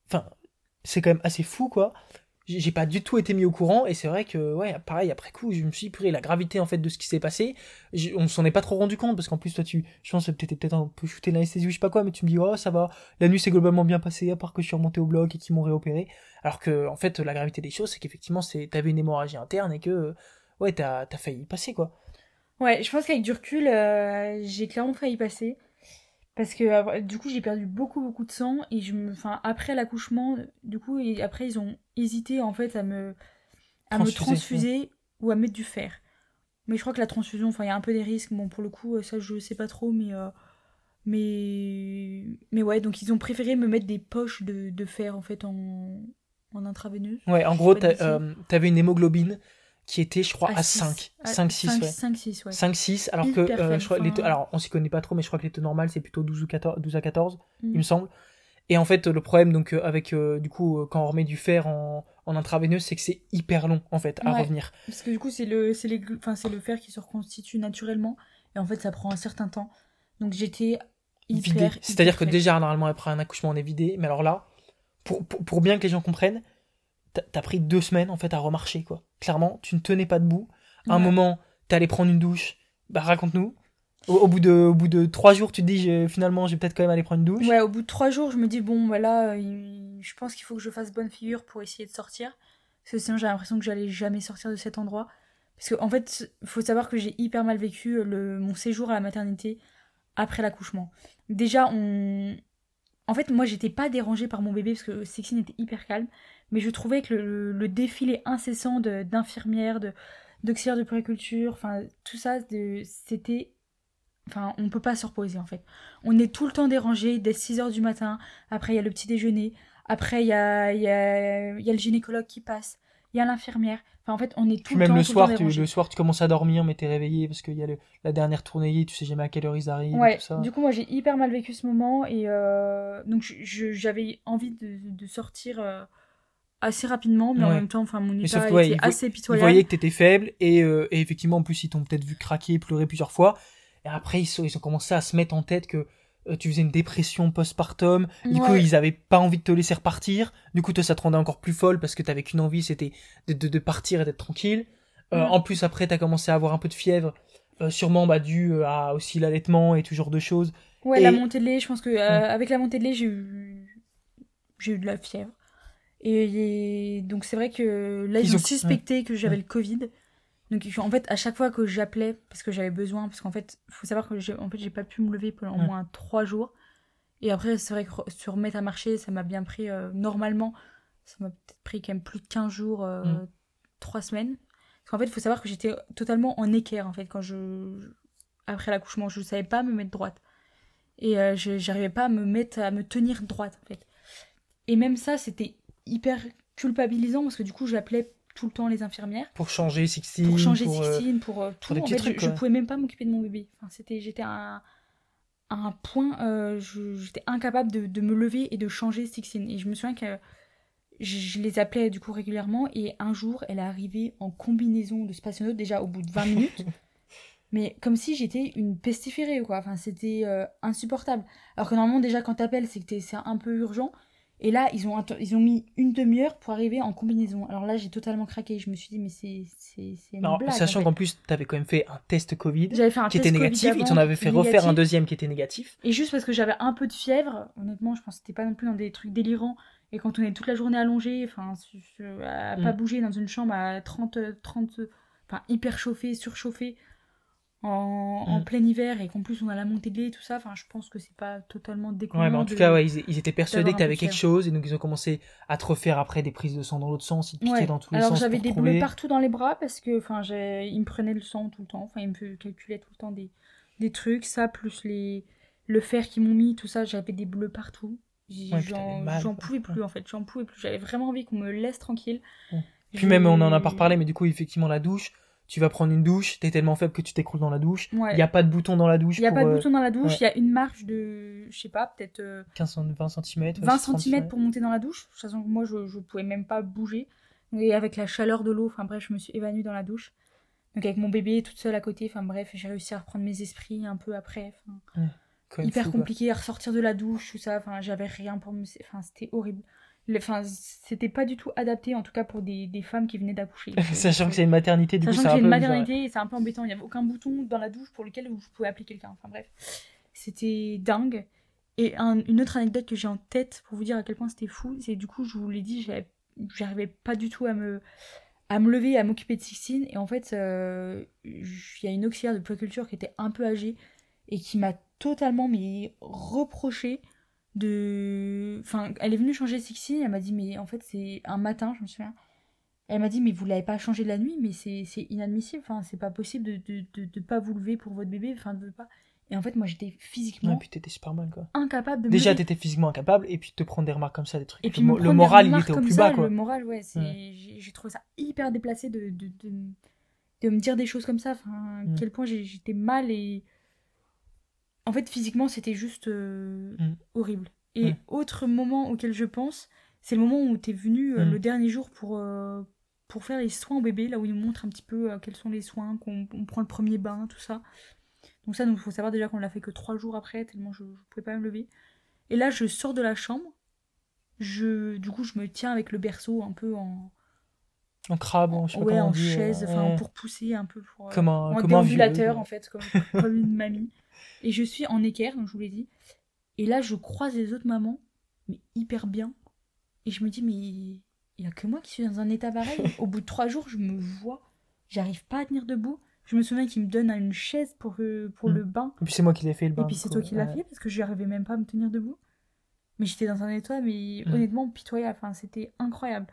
Enfin, c'est quand même assez fou, quoi. J'ai pas du tout été mis au courant, et c'est vrai que, ouais, pareil, après coup, je me suis purée, la gravité, en fait, de ce qui s'est passé, on s'en est pas trop rendu compte, parce qu'en plus, toi, tu, je pense que t'étais peut-être un peu shooté l'anesthésie ou je sais pas quoi, mais tu me dis, oh, ça va, la nuit s'est globalement bien passée, à part que je suis remonté au bloc et qu'ils m'ont réopéré. Alors que, en fait, la gravité des choses, c'est qu'effectivement, c'est, t'avais une hémorragie interne et que, ouais, t'as, t'as failli passer, quoi. Ouais, je pense qu'avec du recul, euh, j'ai clairement failli passer. Parce que du coup, j'ai perdu beaucoup, beaucoup de sang. Et je me... enfin, après l'accouchement, du coup, et après, ils ont hésité en fait à me, à me Transfuser, transfuser ou à mettre du fer. Mais je crois que la transfusion, enfin, il y a un peu des risques. Bon, pour le coup, euh, ça, je sais pas trop, mais. euh, Mais. Mais ouais, donc ils ont préféré me mettre des poches de, de fer en fait en, en intraveineuse. Ouais, en gros, euh, t'avais une hémoglobine qui était, je crois, à. 5. À 5, 6, ouais. 5, 6, ouais. 5, 6, alors que euh, je crois, les alors on s'y connaît pas trop, mais je crois que les taux normales c'est plutôt 12 ou 14, 12 à 14, Mm. il me semble. Et en fait, le problème, donc, euh, avec, euh, du coup, euh, quand on remet du fer en, en intraveineuse, c'est que c'est hyper long, en fait, à Ouais. revenir. Parce que du coup, c'est le, les, le fer qui se reconstitue naturellement. Et en fait, ça prend un certain temps. Donc j'étais hyper. C'est-à-dire que déjà, normalement, après un accouchement, on est vidé, mais alors là, pour, pour, pour bien que les gens comprennent, t'as pris deux semaines, en fait, à remarcher, quoi. Clairement, tu ne tenais pas debout. À un Ouais. moment, t'allais prendre une douche, bah, raconte-nous. Au, au bout de, au bout de trois jours, tu te dis, je- finalement, je vais peut-être quand même aller prendre une douche. Ouais, au bout de trois jours, je me dis, bon, voilà, euh, il- je pense qu'il faut que je fasse bonne figure pour essayer de sortir. Parce que sinon, j'ai l'impression que j'allais jamais sortir de cet endroit. Parce qu'en en fait, faut savoir que j'ai hyper mal vécu le, mon séjour à la maternité après l'accouchement. Déjà, on. En fait, moi, j'étais pas dérangée par mon bébé parce que Sexine était hyper calme. Mais je trouvais que le, le défilé incessant de- d'infirmières, de, d'auxiliaires de périculture, enfin, tout ça, de- c'était. Enfin, on peut pas se reposer en fait. On est tout le temps dérangé dès 6h du matin. Après, il y a le petit déjeuner. Après, il y a, y, a, y a le gynécologue qui passe. Il y a l'infirmière. Enfin, en fait, on est tout Puis le même temps, le soir, le temps tu, le soir, tu commences à dormir, mais t'es réveillé parce qu'il y a le- la dernière tournée, tu sais jamais à quelle heure ils arrivent, et Ouais, tout ça. du coup, moi, j'ai hyper mal vécu ce moment. Et euh, donc, j'avais envie de, de sortir euh, assez rapidement. Mais en Ouais. même temps, enfin, mon Mais état sauf ouais, était assez Ils pitoyable. voyaient que t'étais faible, et, euh, et effectivement, en plus, ils t'ont peut-être vu craquer et pleurer plusieurs fois. Et après, ils, sont- ils ont commencé à se mettre en tête que euh, tu faisais une dépression postpartum. Du coup, Ouais. ils avaient pas envie de te laisser repartir. Du coup, toi, ça te rendait encore plus folle parce que t'avais qu'une envie, c'était de, de, de partir et d'être tranquille. Euh, Ouais. En plus, après, t'as commencé à avoir un peu de fièvre, sûrement bah, dû à aussi l'allaitement et tout genre de choses. Ouais, Et- la montée de lait, je pense que avec la montée de lait, j'ai eu j'ai eu de la fièvre. Et, et donc c'est vrai que là ils, Ils ont, ont- suspecté que j'avais le Covid. Donc en fait à chaque fois que j'appelais parce que j'avais besoin parce qu'en fait faut savoir que j'ai en fait pas pu me lever pendant au Mm. moins trois jours. Et après c'est vrai que se remettre à marcher ça m'a bien pris euh, normalement ça m'a peut-être pris quand même plus de 15 jours, euh, Mm. trois semaines. Parce qu'en fait il faut savoir que j'étais totalement en équerre en fait quand je après l'accouchement je savais pas me mettre droite et euh, je j'arrivais pas à me mettre à me tenir droite en fait et même ça c'était hyper culpabilisant parce que du coup j'appelais tout le temps les infirmières Pour changer Sixtine. pour changer pour, euh, Sixtine pour euh, tout des en fait je- trucs, je, quoi. pouvais même pas m'occuper de mon bébé enfin c'était j'étais à un, à un point euh, j'étais incapable de, de me lever et de changer Sixtine et je me souviens que je, je les appelais du coup régulièrement et un jour elle est arrivée en combinaison de spationaute déjà au bout de 20 minutes [laughs] mais comme si j'étais une pestiférée, quoi. Enfin, c'était euh, insupportable. Alors que normalement, déjà, quand t'appelles, c'est que t'es- c'est un peu urgent. Et là, ils ont, ils ont mis une demi-heure pour arriver en combinaison. Alors là, j'ai totalement craqué. Je me suis dit, mais c'est une Alors, blague. sachant en fait. qu'en plus, tu avais quand même fait un test Covid J'avais fait un qui test était négatif, ils t'en avaient fait refaire un deuxième qui était négatif. Et juste parce que j'avais un peu de fièvre, honnêtement, je pense que c'était pas non plus dans des trucs délirants. Et quand on est toute la journée allongé, enfin, à pas Mm. bouger dans une chambre à 30, 30, enfin, hyper chauffé, surchauffé, en, en Mm. plein hiver, et qu'en plus on a la montée de lait et tout ça, enfin, je pense que c'est pas totalement déconnant. Ouais, mais en tout cas, ouais, ils, ils étaient persuadés que un tu avais peu de quelque chose et donc ils ont commencé à te refaire après des prises de sang dans l'autre sens, ils te piquaient Ouais. dans tous les Alors sens. j'avais pour des trouver. bleus partout dans les bras parce que enfin ils me prenaient le sang tout le temps, enfin ils me calculaient tout le temps des, des trucs, ça plus les le fer qu'ils m'ont mis, tout ça, j'avais des bleus partout. Ouais, J'en t'avais pouvais plus en fait, j'en pouvais plus. J'avais vraiment envie qu'on me laisse tranquille. Puis même, on en a pas reparlé, mais du coup, effectivement, la douche, tu vas prendre une douche, t'es tellement faible que tu t'écroulles dans la douche. Il Ouais. n'y a pas de bouton dans la douche Il y a pour pas de euh, bouton dans la douche, ouais. il y a une marge de je sais pas, peut-être euh, 15, 20 cm. 20 cm pour monter dans la douche, sachant que moi je, je pouvais même pas bouger. Et avec la chaleur de l'eau, enfin bref, je me suis évanouie dans la douche. Donc avec mon bébé toute seule à côté, enfin bref, j'ai réussi à reprendre mes esprits un peu après. hyper compliqué à ressortir de la douche, tout ça. Enfin, j'avais rien pour me. Enfin, c'était horrible. Enfin, c'était pas du tout adapté, en tout cas pour des, des femmes qui venaient d'accoucher. [laughs] Sachant que c'est une maternité, du Sachant coup, c'est un peu maternité c'est un peu embêtant. Il n'y avait aucun bouton dans la douche pour lequel vous pouvez appeler quelqu'un. Enfin bref, c'était dingue. Et un- une autre anecdote que j'ai en tête pour vous dire à quel point c'était fou, c'est du coup, je vous l'ai dit, j'arrivais pas du tout à me, à me lever, à m'occuper de Sixtine. Et en fait, euh, il y a une auxiliaire de puériculture qui était un peu âgée et qui m'a totalement mais, reproché de. Enfin, elle est venue changer Sixtine, elle m'a dit, mais en fait, c'est un matin, je me souviens. Elle m'a dit, mais vous l'avez pas changé de la nuit, mais c'est inadmissible, enfin, c'est pas possible de, de, de, de pas vous lever pour votre bébé, enfin, de pas. Et en fait, moi, j'étais physiquement Ouais, puis t'étais super mal, quoi. incapable de me Déjà, t'étais physiquement incapable, et puis te prendre des remarques comme ça, des trucs. Et le, puis le moral, il était au comme plus ça, bas, quoi. Le moral, ouais, j'ai trouvé ça hyper déplacé de, de, de, de me dire des choses comme ça. Enfin, à Mm. quel point j'étais mal et. En fait, physiquement, c'était juste euh, Mm. horrible. Et Ouais. autre moment auquel je pense, c'est le moment où t'es venu euh, Mm. le dernier jour pour, euh, pour faire les soins au bébé, là où ils nous montrent un petit peu quels sont les soins, qu'on on prend le premier bain, tout ça. Donc ça, il faut savoir déjà qu'on l'a fait que trois jours après, tellement je ne pouvais pas me lever. Et là, je sors de la chambre. Je, du coup, je me tiens avec le berceau un peu en, En crabe, je sais pas ouais, en dit, chaise, enfin pour pousser un peu, pour, Comme un- en comme un vieux, en fait, comme, comme une mamie. Et je suis en équerre, donc je vous l'ai dit. Et là, je croise les autres mamans, mais hyper bien. Et je me dis, mais il y a que moi qui suis dans un état pareil. [laughs] Au bout de trois jours, je me vois, j'arrive pas à tenir debout. Je me souviens qu'il me donne une chaise pour, euh, pour Mm. le bain. Et puis c'est moi qui l'ai fait, le bain. Et puis c'est toi qui l'as ouais. fait parce que je n'arrivais même pas à me tenir debout. Mais j'étais dans un état, mais Mm. honnêtement pitoyable. Enfin, c'était incroyable.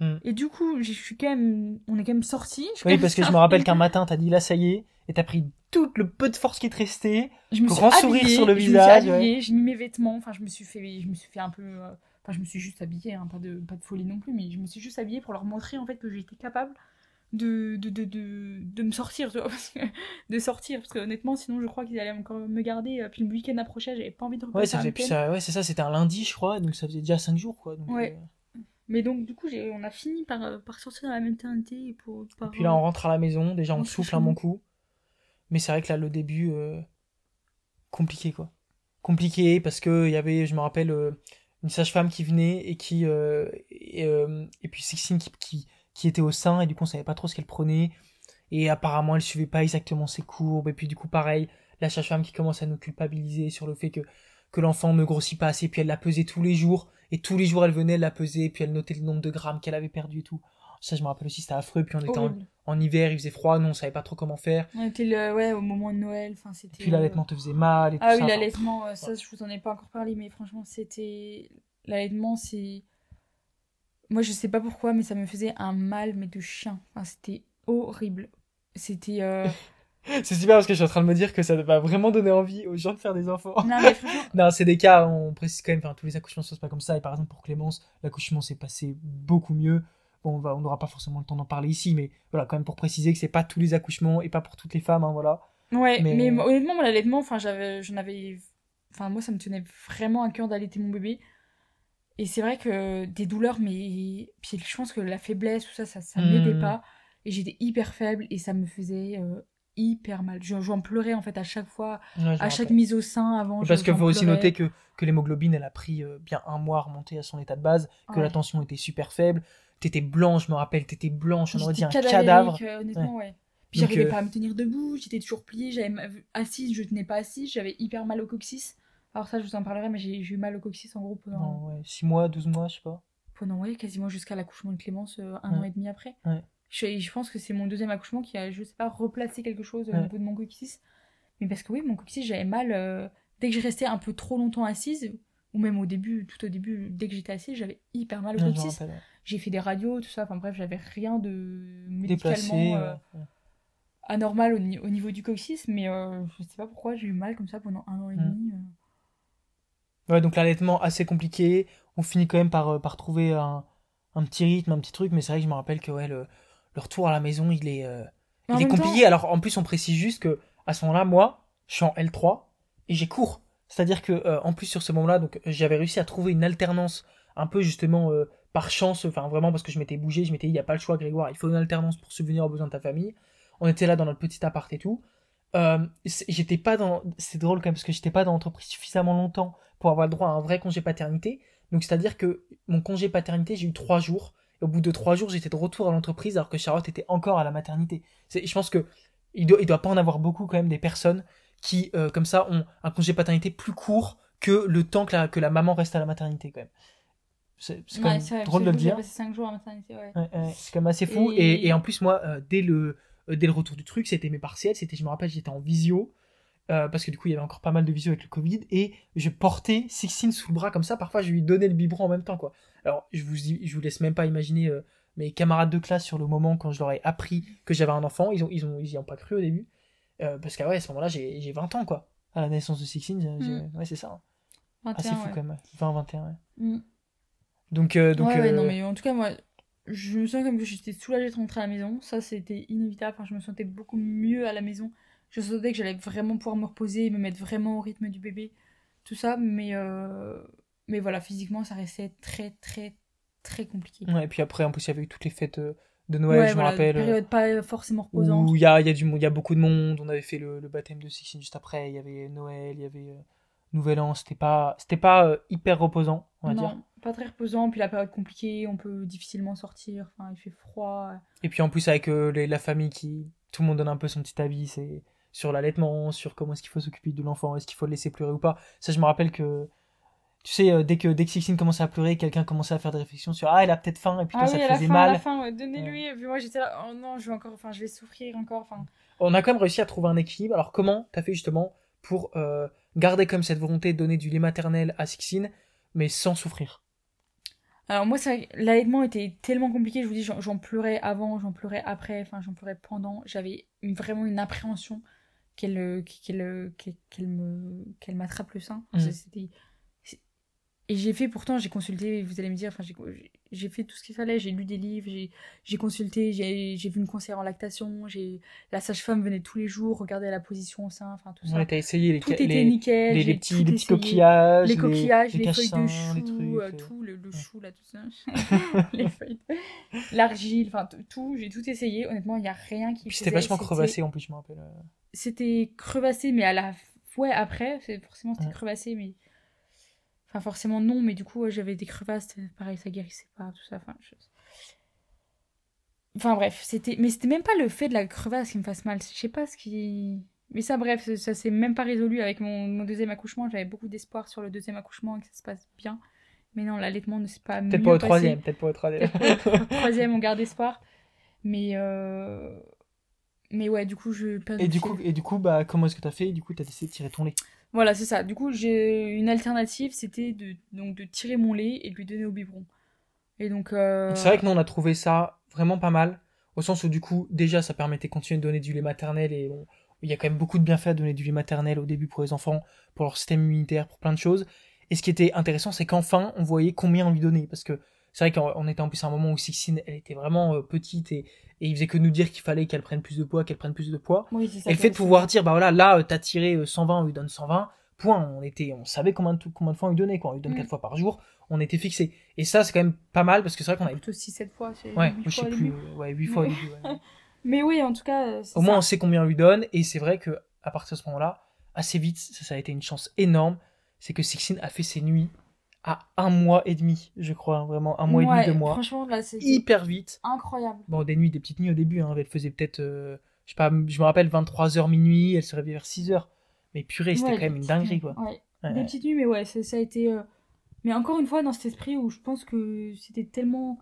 Mm. Et du coup, je suis quand même, on est quand même quand Oui, parce que je me rappelle qu'un [laughs] matin, t'as dit là, ça y est, et t'as pris tout le peu de force qui te restait. je me suis grand sourire habillée, sur le je visage, Me suis habillée, j'ai mis mes vêtements. Enfin, je me suis fait, je me suis fait un peu. euh, Enfin, je me suis juste habillée, hein, pas de, pas de folie non plus, mais je me suis juste habillée pour leur montrer en fait que j'étais capable de, de, de, de, de me sortir, tu vois, [laughs] parce que- de sortir, parce que honnêtement, sinon je crois qu'ils allaient encore me garder. euh, Puis le week-end approchait, j'avais pas envie de Ouais, repasser ça, ouais, c'est ça, c'était un lundi, je crois, donc ça faisait déjà 5 jours, quoi. Donc, Ouais. euh, Mais donc, du coup, on a fini par, par sortir de la maternité et pour. Et puis là, on rentre à la maison, déjà on souffle. un bon coup. Mais c'est vrai que là, le début, euh, compliqué quoi. Compliqué parce que il y avait, je me rappelle, euh, une sage-femme qui venait et qui. euh, et, puis Sixtine qui, qui, était au sein et du coup on savait pas trop ce qu'elle prenait. Et apparemment elle suivait pas exactement ses courbes. Et puis du coup, pareil, la sage-femme qui commence à nous culpabiliser sur le fait que, que l'enfant ne grossit pas assez. Puis elle la pesait tous les jours. Et tous les jours elle venait, elle la pesait. Puis elle notait le nombre de grammes qu'elle avait perdu et tout. Ça, je me rappelle aussi, c'était affreux. Puis on était en, hiver, il faisait froid, nous on savait pas trop comment faire. On était le, ouais, au moment de Noël, enfin c'était. Puis l'allaitement te faisait mal et tout Ah ça. oui, Enfin, l'allaitement, euh, ça je vous en ai pas encore parlé, mais franchement c'était. L'allaitement c'est. Moi je sais pas pourquoi, mais ça me faisait un mal, mais de chien. Enfin, c'était horrible. C'était. euh, [laughs] C'est super parce que je suis en train de me dire que ça va vraiment donner envie aux gens de faire des enfants. Non mais [laughs] franchement. non, c'est des cas, on précise quand même, enfin tous les accouchements se passent pas comme ça. Et par exemple pour Clémence, l'accouchement s'est passé beaucoup mieux. Bon, on va, on n'aura pas forcément le temps d'en parler ici, mais voilà, quand même pour préciser que c'est pas tous les accouchements et pas pour toutes les femmes, hein, voilà. Ouais, Mais- honnêtement, moi, l'allaitement, enfin, j'avais, j'en avais, enfin, moi, ça me tenait vraiment à cœur d'allaiter mon bébé. Et c'est vrai que des douleurs, mais puis je pense que la faiblesse, tout ça, ça, ça Hmm. m'aidait pas. Et j'étais hyper faible et ça me faisait euh, hyper mal. Je- J'en pleurais en fait à chaque fois, Ouais, à chaque mise au sein avant. Parce qu'il faut aussi noter que, que l'hémoglobine, elle a pris euh, bien un mois à remonter à son état de base, que Ouais. la tension était super faible. T'étais blanche, je me rappelle, t'étais blanche, on aurait dit un cadavre. euh, honnêtement, ouais. Puis j'arrivais euh, pas à me tenir debout, j'étais toujours pliée, j'avais assise, je tenais pas assise, j'avais hyper mal au coccyx. Alors ça, je vous en parlerai, mais j'ai eu mal au coccyx en gros pendant, Non, ouais, 6 mois, 12 mois, je sais pas. pendant ouais, quasiment jusqu'à l'accouchement de Clémence, euh, un Ouais. an et demi après. Ouais. Je, je pense que c'est mon deuxième accouchement qui a, je sais pas, replacé quelque chose au Ouais. niveau de mon coccyx. Mais parce que oui, mon coccyx, j'avais mal euh, dès que je restais un peu trop longtemps assise, ou même au début, tout au début, dès que j'étais assise, j'avais hyper mal au coccyx. J'ai fait des radios, tout ça, enfin bref, j'avais rien de Déplacé. médicalement euh, ouais, ouais. anormal au, ni- au niveau du coccyx, mais euh, je sais pas pourquoi j'ai eu mal comme ça pendant un an et Mm. demi. euh. Ouais, donc l'allaitement assez compliqué. On finit quand même par, euh, par trouver un, un petit rythme, un petit truc, mais c'est vrai que je me rappelle que ouais, le, le retour à la maison, il est, euh, il est compliqué. Alors en plus, on précise juste que à ce moment-là, moi, je suis en L3 et j'ai cours. C'est-à-dire que euh, en plus sur ce moment-là, donc j'avais réussi à trouver une alternance un peu justement euh, par chance, enfin vraiment parce que je m'étais bougé, je m'étais dit il y a pas le choix, Grégoire, il faut une alternance pour subvenir aux besoins de ta famille. On était là dans notre petit appart et tout. Euh, j'étais pas dans, c'est drôle quand même parce que j'étais pas dans l'entreprise suffisamment longtemps pour avoir le droit à un vrai congé paternité. Donc c'est-à-dire que mon congé paternité, j'ai eu trois jours. Et au bout de trois jours, j'étais de retour à l'entreprise alors que Charlotte était encore à la maternité. Je pense que il il doit pas en avoir beaucoup quand même des personnes qui, euh, comme ça, ont un congé paternité plus court que le temps que la, que la maman reste à la maternité quand même. C'est c'est quand Ouais, même c'est vrai, drôle de le dire. passé 5 jours à maternité, ouais. Ouais, ouais, c'est quand même assez fou. Et, Et- et en plus, moi, euh, dès, le, euh, dès le retour du truc, c'était mes partiels. C'était, je me rappelle, j'étais en visio. euh, parce que du coup, il y avait encore pas mal de visio avec le Covid. Et je portais Sixtine sous le bras comme ça. Parfois, je lui donnais le biberon en même temps. quoi. Alors, je vous, je vous laisse même pas imaginer mes camarades de classe sur le moment quand je leur ai appris que j'avais un enfant. Ils ont, ils ont, ils y ont pas cru au début. Euh, parce qu'à ouais, à ce moment-là, j'ai j'ai 20 ans, quoi. À la naissance de j'ai- Mm. ouais, c'est ça. 21, Assez fou ouais. quand même. 20, 21, ouais. Mm. Donc, euh, donc ouais, ouais, euh, non, mais en tout cas, moi, je me sens comme que j'étais soulagée de rentrer à la maison. Ça, c'était inévitable. Enfin, je me sentais beaucoup mieux à la maison. Je sentais que j'allais vraiment pouvoir me reposer, me mettre vraiment au rythme du bébé, tout ça. Mais, euh, mais voilà, physiquement, ça restait très, très, très compliqué. ouais, et puis après, en plus, il y avait eu toutes les fêtes euh, de Noël, Ouais, je voilà, me rappelle. euh, période pas forcément reposante. où il y a, y, a du y a beaucoup de monde. On avait fait le, le baptême de Sixtine juste après. Il y avait Noël, il y avait euh, Nouvel An. C'était pas, c'était pas euh, hyper reposant, on va non, dire. pas très reposant. Puis la période compliquée, on peut difficilement sortir. Enfin, il fait froid. Et puis en plus avec euh, les- la famille qui, tout le monde donne un peu son petit avis, c'est sur l'allaitement, sur comment est-ce qu'il faut s'occuper de l'enfant, est-ce qu'il faut le laisser pleurer ou pas. Ça, je me rappelle que, tu sais, euh, dès que dès que Sixtine commençait à pleurer, quelqu'un commençait à faire des réflexions sur ah, elle a peut-être faim et puis toi, Ah ça oui, te à la faisait fin, mal. à la fin, ouais, donnez-lui. Et puis moi, j'étais là, oh non, je vais encore, enfin, je vais souffrir encore. Enfin, on a quand même réussi à trouver un équilibre. Alors comment t'as fait justement pour euh, garder comme cette volonté de donner du lait maternel à Sixine, mais sans souffrir? Alors moi, ça- l'allaitement était tellement compliqué, je vous dis, j'en pleurais avant, j'en pleurais après, enfin j'en pleurais pendant. J'avais vraiment une appréhension qu'elle qu'elle qu'elle me qu'elle m'attrape le sein. Mhm. C'était et j'ai fait pourtant, j'ai consulté, vous allez me dire, enfin j'ai fait tout ce qu'il fallait, j'ai lu des livres, j'ai consulté, j'ai vu une conseillère en lactation, la sage-femme venait tous les jours regarder la position au sein, enfin tout ça. On a essayé les, tout était les, nickel, les, petits, tout les petits essayé coquillages, les coquillages, les, les feuilles de chou, trucs, euh, euh. tout, le, le chou là, tout ça. [laughs] [laughs] les feuilles, l'argile, enfin tout, j'ai tout essayé. Honnêtement, il n'y a rien qui. C'était vachement crevassé en plus, je me rappelle. euh. C'était crevassé, mais à la. Ouais, après, forcément c'était Ouais. crevassé, mais. Enfin, forcément non, mais du coup, j'avais des crevasses, c'était pareil, ça guérissait pas, tout ça. Enfin, je- enfin bref, c'était. Mais c'était même pas le fait de la crevasse qui me fasse mal, je sais pas ce qui. Mais ça, bref, ça, ça s'est même pas résolu avec mon, mon deuxième accouchement. J'avais beaucoup d'espoir sur le deuxième accouchement et que ça se passe bien. Mais non, l'allaitement ne s'est pas Peut-être pas au passé. troisième, peut-être pas au troisième. Peut-être au [laughs] troisième, on garde espoir. Mais euh... mais ouais, du coup, je et du coup, et du coup, bah, comment est-ce que t'as fait? Du coup, t'as décidé de tirer ton lait. Voilà, c'est ça. Du coup, j'ai une alternative, c'était de donc de tirer mon lait et de lui donner au biberon. Et donc euh, C'est vrai que nous, on a trouvé ça vraiment pas mal, au sens où du coup, déjà, ça permettait de continuer de donner du lait maternel et il y a quand même beaucoup de bienfaits à donner du lait maternel au début pour les enfants, pour leur système immunitaire, pour plein de choses. Et ce qui était intéressant, c'est qu'enfin, on voyait combien on lui donnait, parce que c'est vrai qu'on était en plus à un moment où Sixine, elle était vraiment euh, petite et, et il faisait que nous dire qu'il fallait qu'elle prenne plus de poids, qu'elle prenne plus de poids. oui, c'est ça Et le fait de pouvoir dire, bah voilà, là, euh, t'as tiré euh, 120, on lui donne 120, point. On était, on savait combien de, combien de fois on lui donnait, quoi. On lui donne Mm. 4 fois par jour, on était fixé. Et ça, c'est quand même pas mal parce que c'est vrai qu'on avait. plutôt 6-7 fois. c'est Ouais, huit je sais fois au plus, euh, ouais, 8 fois début, ouais. [laughs] Mais oui, en tout cas. euh, Au moins, on sait combien on lui donne. Et c'est vrai que à partir de ce moment-là, assez vite, ça, ça a été une chance énorme. C'est que Sixine a fait ses nuits à un mois et demi, je crois. hein, vraiment, un mois et demi, deux mois. Franchement, là, c'est Hyper vite. incroyable. Bon, des nuits, des petites nuits au début. Hein. Elle faisait peut-être, euh, je sais pas, je me rappelle 23h minuit. Elle se réveillait vers 6h. Mais purée, c'était Ouais, quand même une dinguerie, nuits. quoi. Ouais. Ouais, Des petites nuits, mais ouais, ça, ça a été. euh, Mais encore une fois, dans cet esprit où je pense que c'était tellement.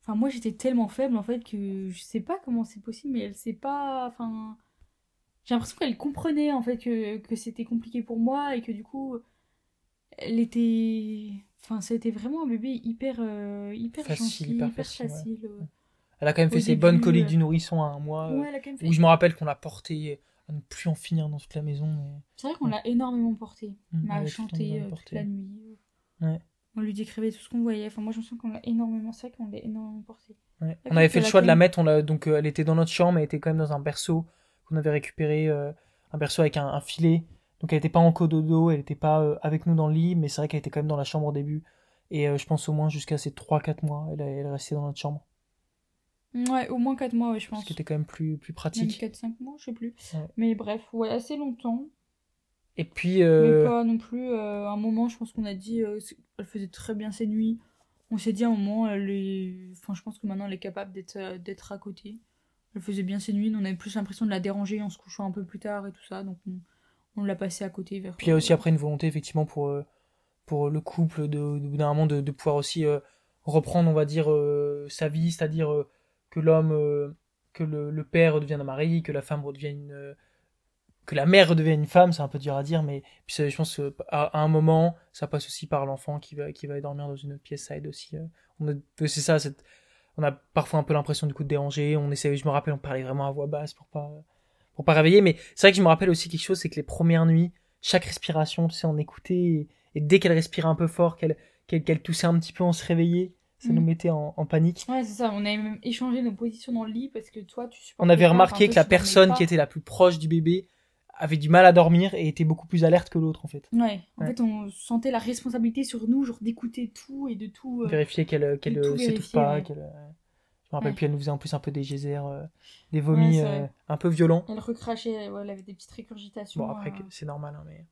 Enfin, moi, j'étais tellement faible, en fait, que je sais pas comment c'est possible, mais elle sait pas. Enfin. J'ai l'impression qu'elle comprenait, en fait, que, que c'était compliqué pour moi et que du coup. Elle était. Enfin, été vraiment un bébé hyper, euh, hyper Facile, gentil, hyper hyper facile, ouais. Elle a quand même Au fait ses bonnes coliques euh, du nourrisson à un mois. euh, Ouais, elle a quand même fait. Où je me rappelle qu'on l'a porté à ne plus en finir dans toute la maison. mais- C'est vrai qu'on l'a énormément porté. Mm, On a elle a tout le temps chanté bien euh, toute la nuit. Ouais. On lui décrivait tout ce qu'on voyait. Enfin, moi, je me souviens qu'on l'a énormément. C'est qu'on l'a énormément porté. Ouais. On avait fait le choix de la mettre, on l'a- donc euh, elle était dans notre chambre, elle était quand même dans un berceau qu'on avait récupéré, euh, un berceau avec un, un filet. Donc elle n'était pas en cododo, elle n'était pas euh, avec nous dans le lit, mais c'est vrai qu'elle était quand même dans la chambre au début. Et euh, je pense au moins jusqu'à ses 3-4 mois, elle, elle est restée dans notre chambre. Ouais, au moins 4 mois, ouais, je Ce pense. qui était quand même plus, plus pratique. 4-5 mois, je sais plus. Ouais. Mais bref, ouais, assez longtemps. Et puis, Mais euh, pas non plus. euh, un moment, je pense qu'on a dit. elle faisait très bien ses nuits. On s'est dit à un moment, elle est. Enfin, je pense que maintenant, elle est capable d'être d'être à côté. Elle faisait bien ses nuits. On avait plus l'impression de la déranger en se couchant un peu plus tard et tout ça. Donc, on, on l'a passé à côté vers. puis il y a aussi après une volonté effectivement pour, euh, pour le couple de, d'un moment de, de pouvoir aussi euh, reprendre, on va dire, euh, sa vie, c'est-à-dire euh, que l'homme, euh, que le, le père redevienne un mari, que la femme redevienne une, euh, que la mère redevienne une femme, c'est un peu dur à dire, mais puis ça, je pense qu'à à un moment, ça passe aussi par l'enfant qui va, qui va dormir dans une autre pièce, ça aide aussi. euh. on a- c'est ça, cette- on a parfois un peu l'impression du coup de déranger, on essaie, je me rappelle, on parlait vraiment à voix basse pour pas, pour pas réveiller, mais c'est vrai que je me rappelle aussi quelque chose, c'est que les premières nuits, chaque respiration, tu sais, on écoutait, et, et dès qu'elle respirait un peu fort, qu'elle qu'elle qu'elle toussait un petit peu, on se réveillait, ça Mm. nous mettait en, en panique. Ouais, c'est ça. On avait même échangé nos positions dans le lit parce que toi, tu On avait remarqué que la personne qui était la plus proche du bébé avait du mal à dormir et était beaucoup plus alerte que l'autre en fait. Ouais, en Ouais. fait, on sentait la responsabilité sur nous, genre d'écouter tout et de tout. euh, Vérifier qu'elle qu'elle de tout euh, s'étouffe pas, ouais. qu'elle. Je me rappelle Ouais. plus, elle nous faisait en plus un peu des geysers, euh, des vomis euh, un peu violents. Elle recrachait, ouais, elle avait des petites récurgitations. Bon après euh. c'est normal hein, mais.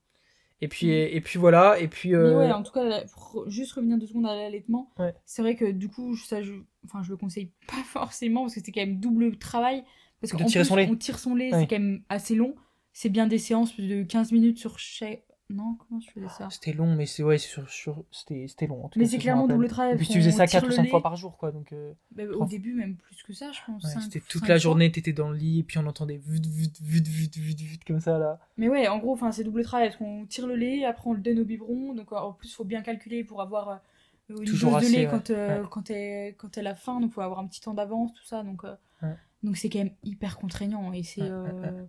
Et puis Mm. et, puis voilà et puis. Mais euh, ouais, en tout cas, pour juste revenir deux secondes à l'allaitement, Ouais. c'est vrai que du coup, ça, je, enfin, je le conseille [laughs] pas forcément parce que c'est quand même double travail. Parce tirer plus, son lait. on tire son lait, Ouais. c'est quand même assez long. C'est bien des séances de 15 minutes sur chaque. Non, comment je faisais ça? C'était long mais c'est ouais sur, sur c'était long. en tout Mais c'est clairement double travail. Et puis tu faisais ça tire 4 ou le 5 lait. fois par jour quoi donc. euh, Bah, au Trois- début, même plus que ça, je pense. ouais, c'était toute la journée t'étais dans le lit et puis on entendait vut vut vut vut vut vut comme ça là. Mais ouais, en gros, c'est double travail parce qu'on tire le lait, après on le donne au biberon, donc en plus, faut bien calculer pour avoir euh, une Toujours dose de assez, lait ouais. quand, euh, Ouais. quand, elle, quand elle a faim, donc faut avoir un petit temps d'avance, tout ça, donc euh, donc c'est quand même hyper contraignant et c'est Ouais, euh, ouais, ouais.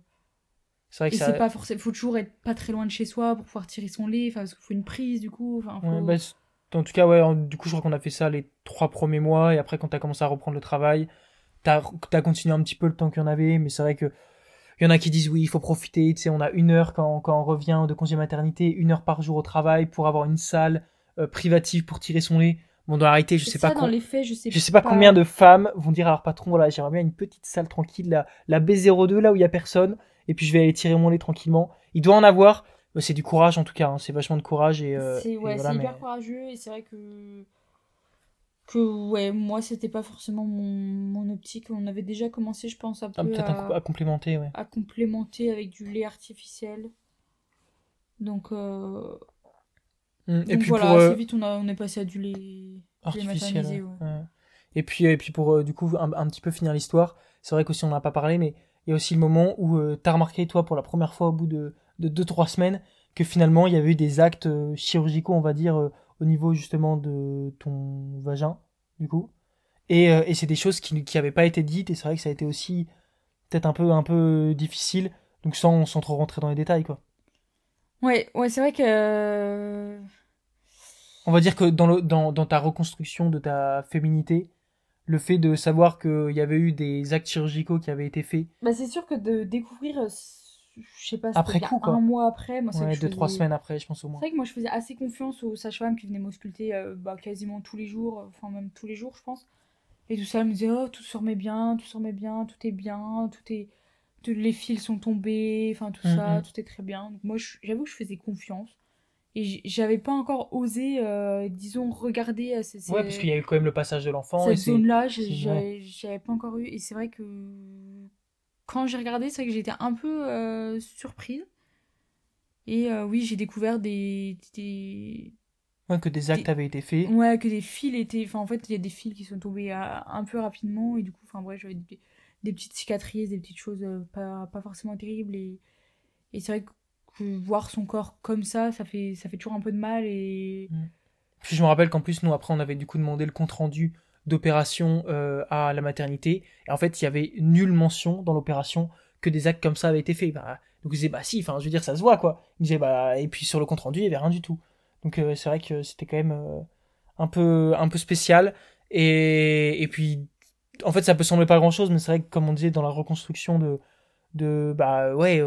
C'est vrai et que ça. c'est pas forcément, faut toujours être pas très loin de chez soi pour pouvoir tirer son lait, parce qu'il faut une prise du coup, enfin faut... Ouais, bah, en tout cas, ouais, en- du coup, je crois qu'on a fait ça les trois premiers mois, et après, quand t'as commencé à reprendre le travail, t'as as continué un petit peu le temps qu'il y en avait, mais c'est vrai que il y en a qui disent oui, il faut profiter, tu sais, on a une heure quand, quand on revient de congé maternité, une heure par jour au travail pour avoir une salle euh, privative pour tirer son lait. Bon, dans la réalité, je sais ça pas dans com- les faits, je sais je sais pas combien de femmes vont dire à leur patron, voilà, j'aimerais bien une petite salle tranquille, la, la B02, là où il y a personne, et puis je vais aller tirer mon lait tranquillement. Il doit en avoir, mais c'est du courage en tout cas, hein, c'est vachement de courage et, euh, c'est et ouais, voilà, mais- hyper courageux et c'est vrai que que ouais moi c'était pas forcément mon, mon optique on avait déjà commencé je pense un peu Ah, un à, coup- à complémenter, ouais. à complémenter avec du lait artificiel donc, euh, Mm, donc puis voilà pour, euh, assez vite on, a, on est passé à du lait, artificiel. ouais. Ouais. Et puis, et puis pour euh, du coup un, un petit peu finir l'histoire, c'est vrai qu'aussi on n'en a pas parlé, mais il y a aussi le moment où tu t'as remarqué toi pour la première fois au bout de de deux trois semaines que finalement il y avait eu des actes euh, chirurgicaux, on va dire, euh, au niveau justement de ton vagin, du coup. Et, euh, et c'est des choses qui qui avaient pas été dites et c'est vrai que ça a été aussi peut-être un peu un peu difficile, donc sans sans trop rentrer dans les détails quoi. ouais ouais c'est vrai que euh, on va dire que dans, le, dans, dans ta reconstruction de ta féminité, le fait de savoir qu'il y avait eu des actes chirurgicaux qui avaient été faits bah, c'est sûr que de découvrir euh, je sais pas Après coup, quoi. un mois après moi c'est ouais, deux, trois semaines après, je pense au C'est moins. vrai que moi je faisais assez confiance aux sages-femmes qui venaient m'ausculter euh, bah, quasiment tous les jours, euh, enfin même tous les jours je pense. et tout ça. Elle me disait, oh, tout se remet bien, tout se remet bien, tout est bien, tout est. les fils sont tombés, enfin tout ça, Mhm. tout est très bien. Donc moi, j'avoue que je faisais confiance. Et j'avais pas encore osé, euh, disons, regarder ces, ces- Ouais, parce qu'il y a eu quand même le passage de l'enfant. et cette j'ai- c'est- j'avais pas encore eu. Et c'est vrai que quand j'ai regardé, c'est vrai que j'étais un peu euh, surprise. Et euh, oui, j'ai découvert des, des, Ouais, que des actes Des- avaient été faits. Ouais, que des fils étaient. Enfin, en fait, il y a des fils qui sont tombés euh, un peu rapidement. Et du coup, enfin, bref, j'avais des, des petites cicatrices, des petites choses euh, pas, pas forcément terribles. Et, et c'est vrai que, voir son corps comme ça, ça fait, ça fait toujours un peu de mal. Et. Puis je me rappelle qu'en plus, nous, après, on avait du coup demandé le compte-rendu d'opération euh, à la maternité. Et en fait, il y avait nulle mention dans l'opération que des actes comme ça avaient été faits. Bah, donc ils disaient, bah si, enfin, je veux dire, ça se voit, quoi. Ils disaient, bah, et puis sur le compte-rendu, il y avait rien du tout. Donc euh, c'est vrai que c'était quand même euh, un, peu, un peu spécial. Et, et puis, en fait, ça peut sembler pas grand-chose, mais c'est vrai que, comme on disait, dans la reconstruction de, de bah, ouais,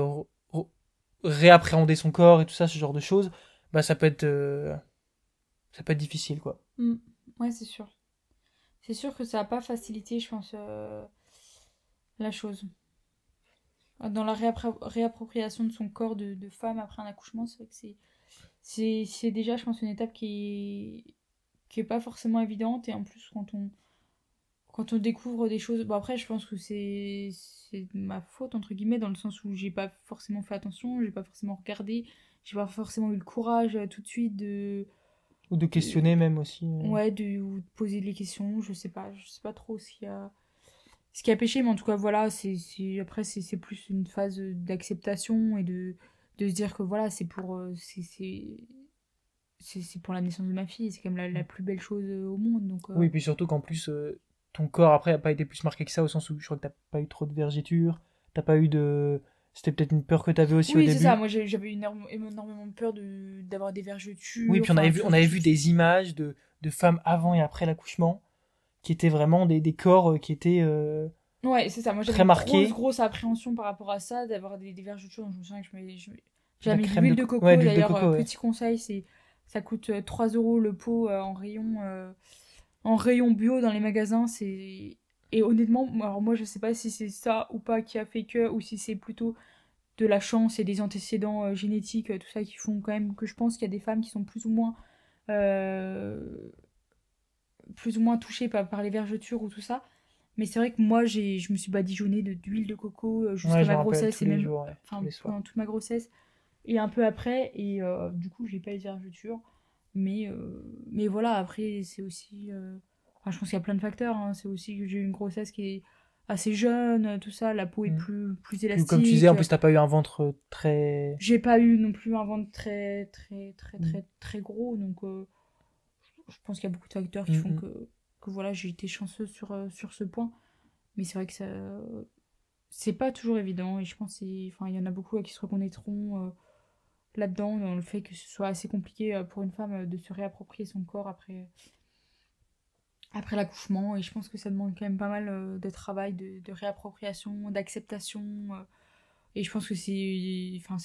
réappréhender son corps et tout ça, ce genre de choses, bah, ça peut être, euh, ça peut être difficile, quoi. Mm. Ouais, c'est sûr. C'est sûr que ça n'a pas facilité, je pense, euh, la chose. Dans la réappro- réappropriation de son corps de, femme après un accouchement, c'est vrai que c'est, déjà, je pense, une étape qui qui est pas forcément évidente. Et en plus, quand on, quand on découvre des choses. Bon, après, je pense que c'est, c'est ma faute, entre guillemets, dans le sens où j'ai pas forcément fait attention, j'ai pas forcément regardé, j'ai pas forcément eu le courage euh, tout de suite de Ou de questionner même aussi. euh. Ouais, de, ou de poser les questions, je sais pas, je sais pas trop ce qu'il y a, ce qui a péché, mais en tout cas, voilà, c'est, c'est, après, c'est, c'est plus une phase d'acceptation et de, de se dire que voilà, c'est pour, euh, c'est, c'est, pour la naissance de ma fille, c'est quand même la, la plus belle chose au monde, donc. euh, Oui, puis surtout qu'en plus, euh, ton corps après a pas été plus marqué que ça, au sens où je crois que t'as pas eu trop de vergetures, t'as pas eu de. C'était peut-être une peur que t'avais aussi au Oui, début. c'est ça, moi j'avais énormément peur de, d'avoir des vergetures. Oui, puis on avait vu, on avait vu des images de, de femmes avant et après l'accouchement, qui étaient vraiment des, des corps euh, qui étaient. euh, Ouais, c'est ça. Moi, j'avais une grosse, grosse appréhension par rapport à ça, d'avoir des, des vergetures. Donc, je me souviens que je mets, j'avais mis de l'huile de de co- coco. ouais, D'ailleurs, euh, ouais. petit conseil, c'est ça coûte euh, 3 euros le pot euh, en rayon euh, en rayon bio dans les magasins. C'est et honnêtement, moi- alors moi, je sais pas si c'est ça ou pas qui a fait que, ou si c'est plutôt de la chance et des antécédents euh, génétiques, euh, tout ça qui font quand même que je pense qu'il y a des femmes qui sont plus ou moins euh, plus ou moins touchées par, par les vergetures ou tout ça. Mais c'est vrai que moi, j'ai, je me suis badigeonnée de, d'huile de coco jusqu'à ouais, ma grossesse et les même jours, ouais, enfin, les pendant toute ma grossesse et un peu après. Et euh, du coup, j'ai pas eu de vergeture. Mais, euh, mais voilà, après, c'est aussi. euh, enfin, je pense qu'il y a plein de facteurs. hein. C'est aussi que j'ai eu une grossesse qui est assez jeune, tout ça. La peau est Mm. plus, plus élastique. comme tu disais, en plus, t'as pas eu un ventre très. J'ai pas eu non plus un ventre très, très, très, Mm. très, très gros. Donc, euh, je pense qu'il y a beaucoup de facteurs qui Mm, font que, que voilà, j'ai été chanceuse sur, sur ce point. Mais c'est vrai que ça. C'est pas toujours évident. Et je pense qu'il enfin, il y en a beaucoup qui se reconnaîtront euh, là-dedans, dans le fait que ce soit assez compliqué euh, pour une femme euh, de se réapproprier son corps après, après l'accouchement. Et je pense que ça demande quand même pas mal euh, de travail, de, de réappropriation, d'acceptation. et je pense que c'est. Enfin,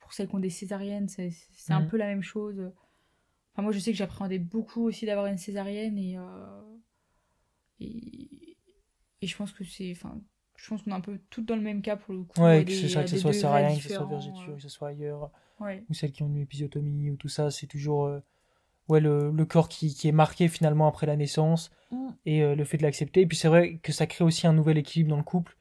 pour celles qui ont des césariennes, c'est un Mhm. peu la même chose. Enfin, moi, je sais que j'appréhendais beaucoup aussi d'avoir une césarienne et. euh, et, et je pense que c'est. Enfin, je pense qu'on est un peu toutes dans le même cas pour le coup. Ouais, que des- ce soit, à que ce soit degrés césarienne, que ce soit différents, vergeture, que ce soit ailleurs, euh, ouais. ou celles qui ont une épisiotomie, ou tout ça, c'est toujours. euh, Ouais, le, le corps qui, qui est marqué finalement après la naissance, et euh, le fait de l'accepter. Et puis c'est vrai que ça crée aussi un nouvel équilibre dans le couple.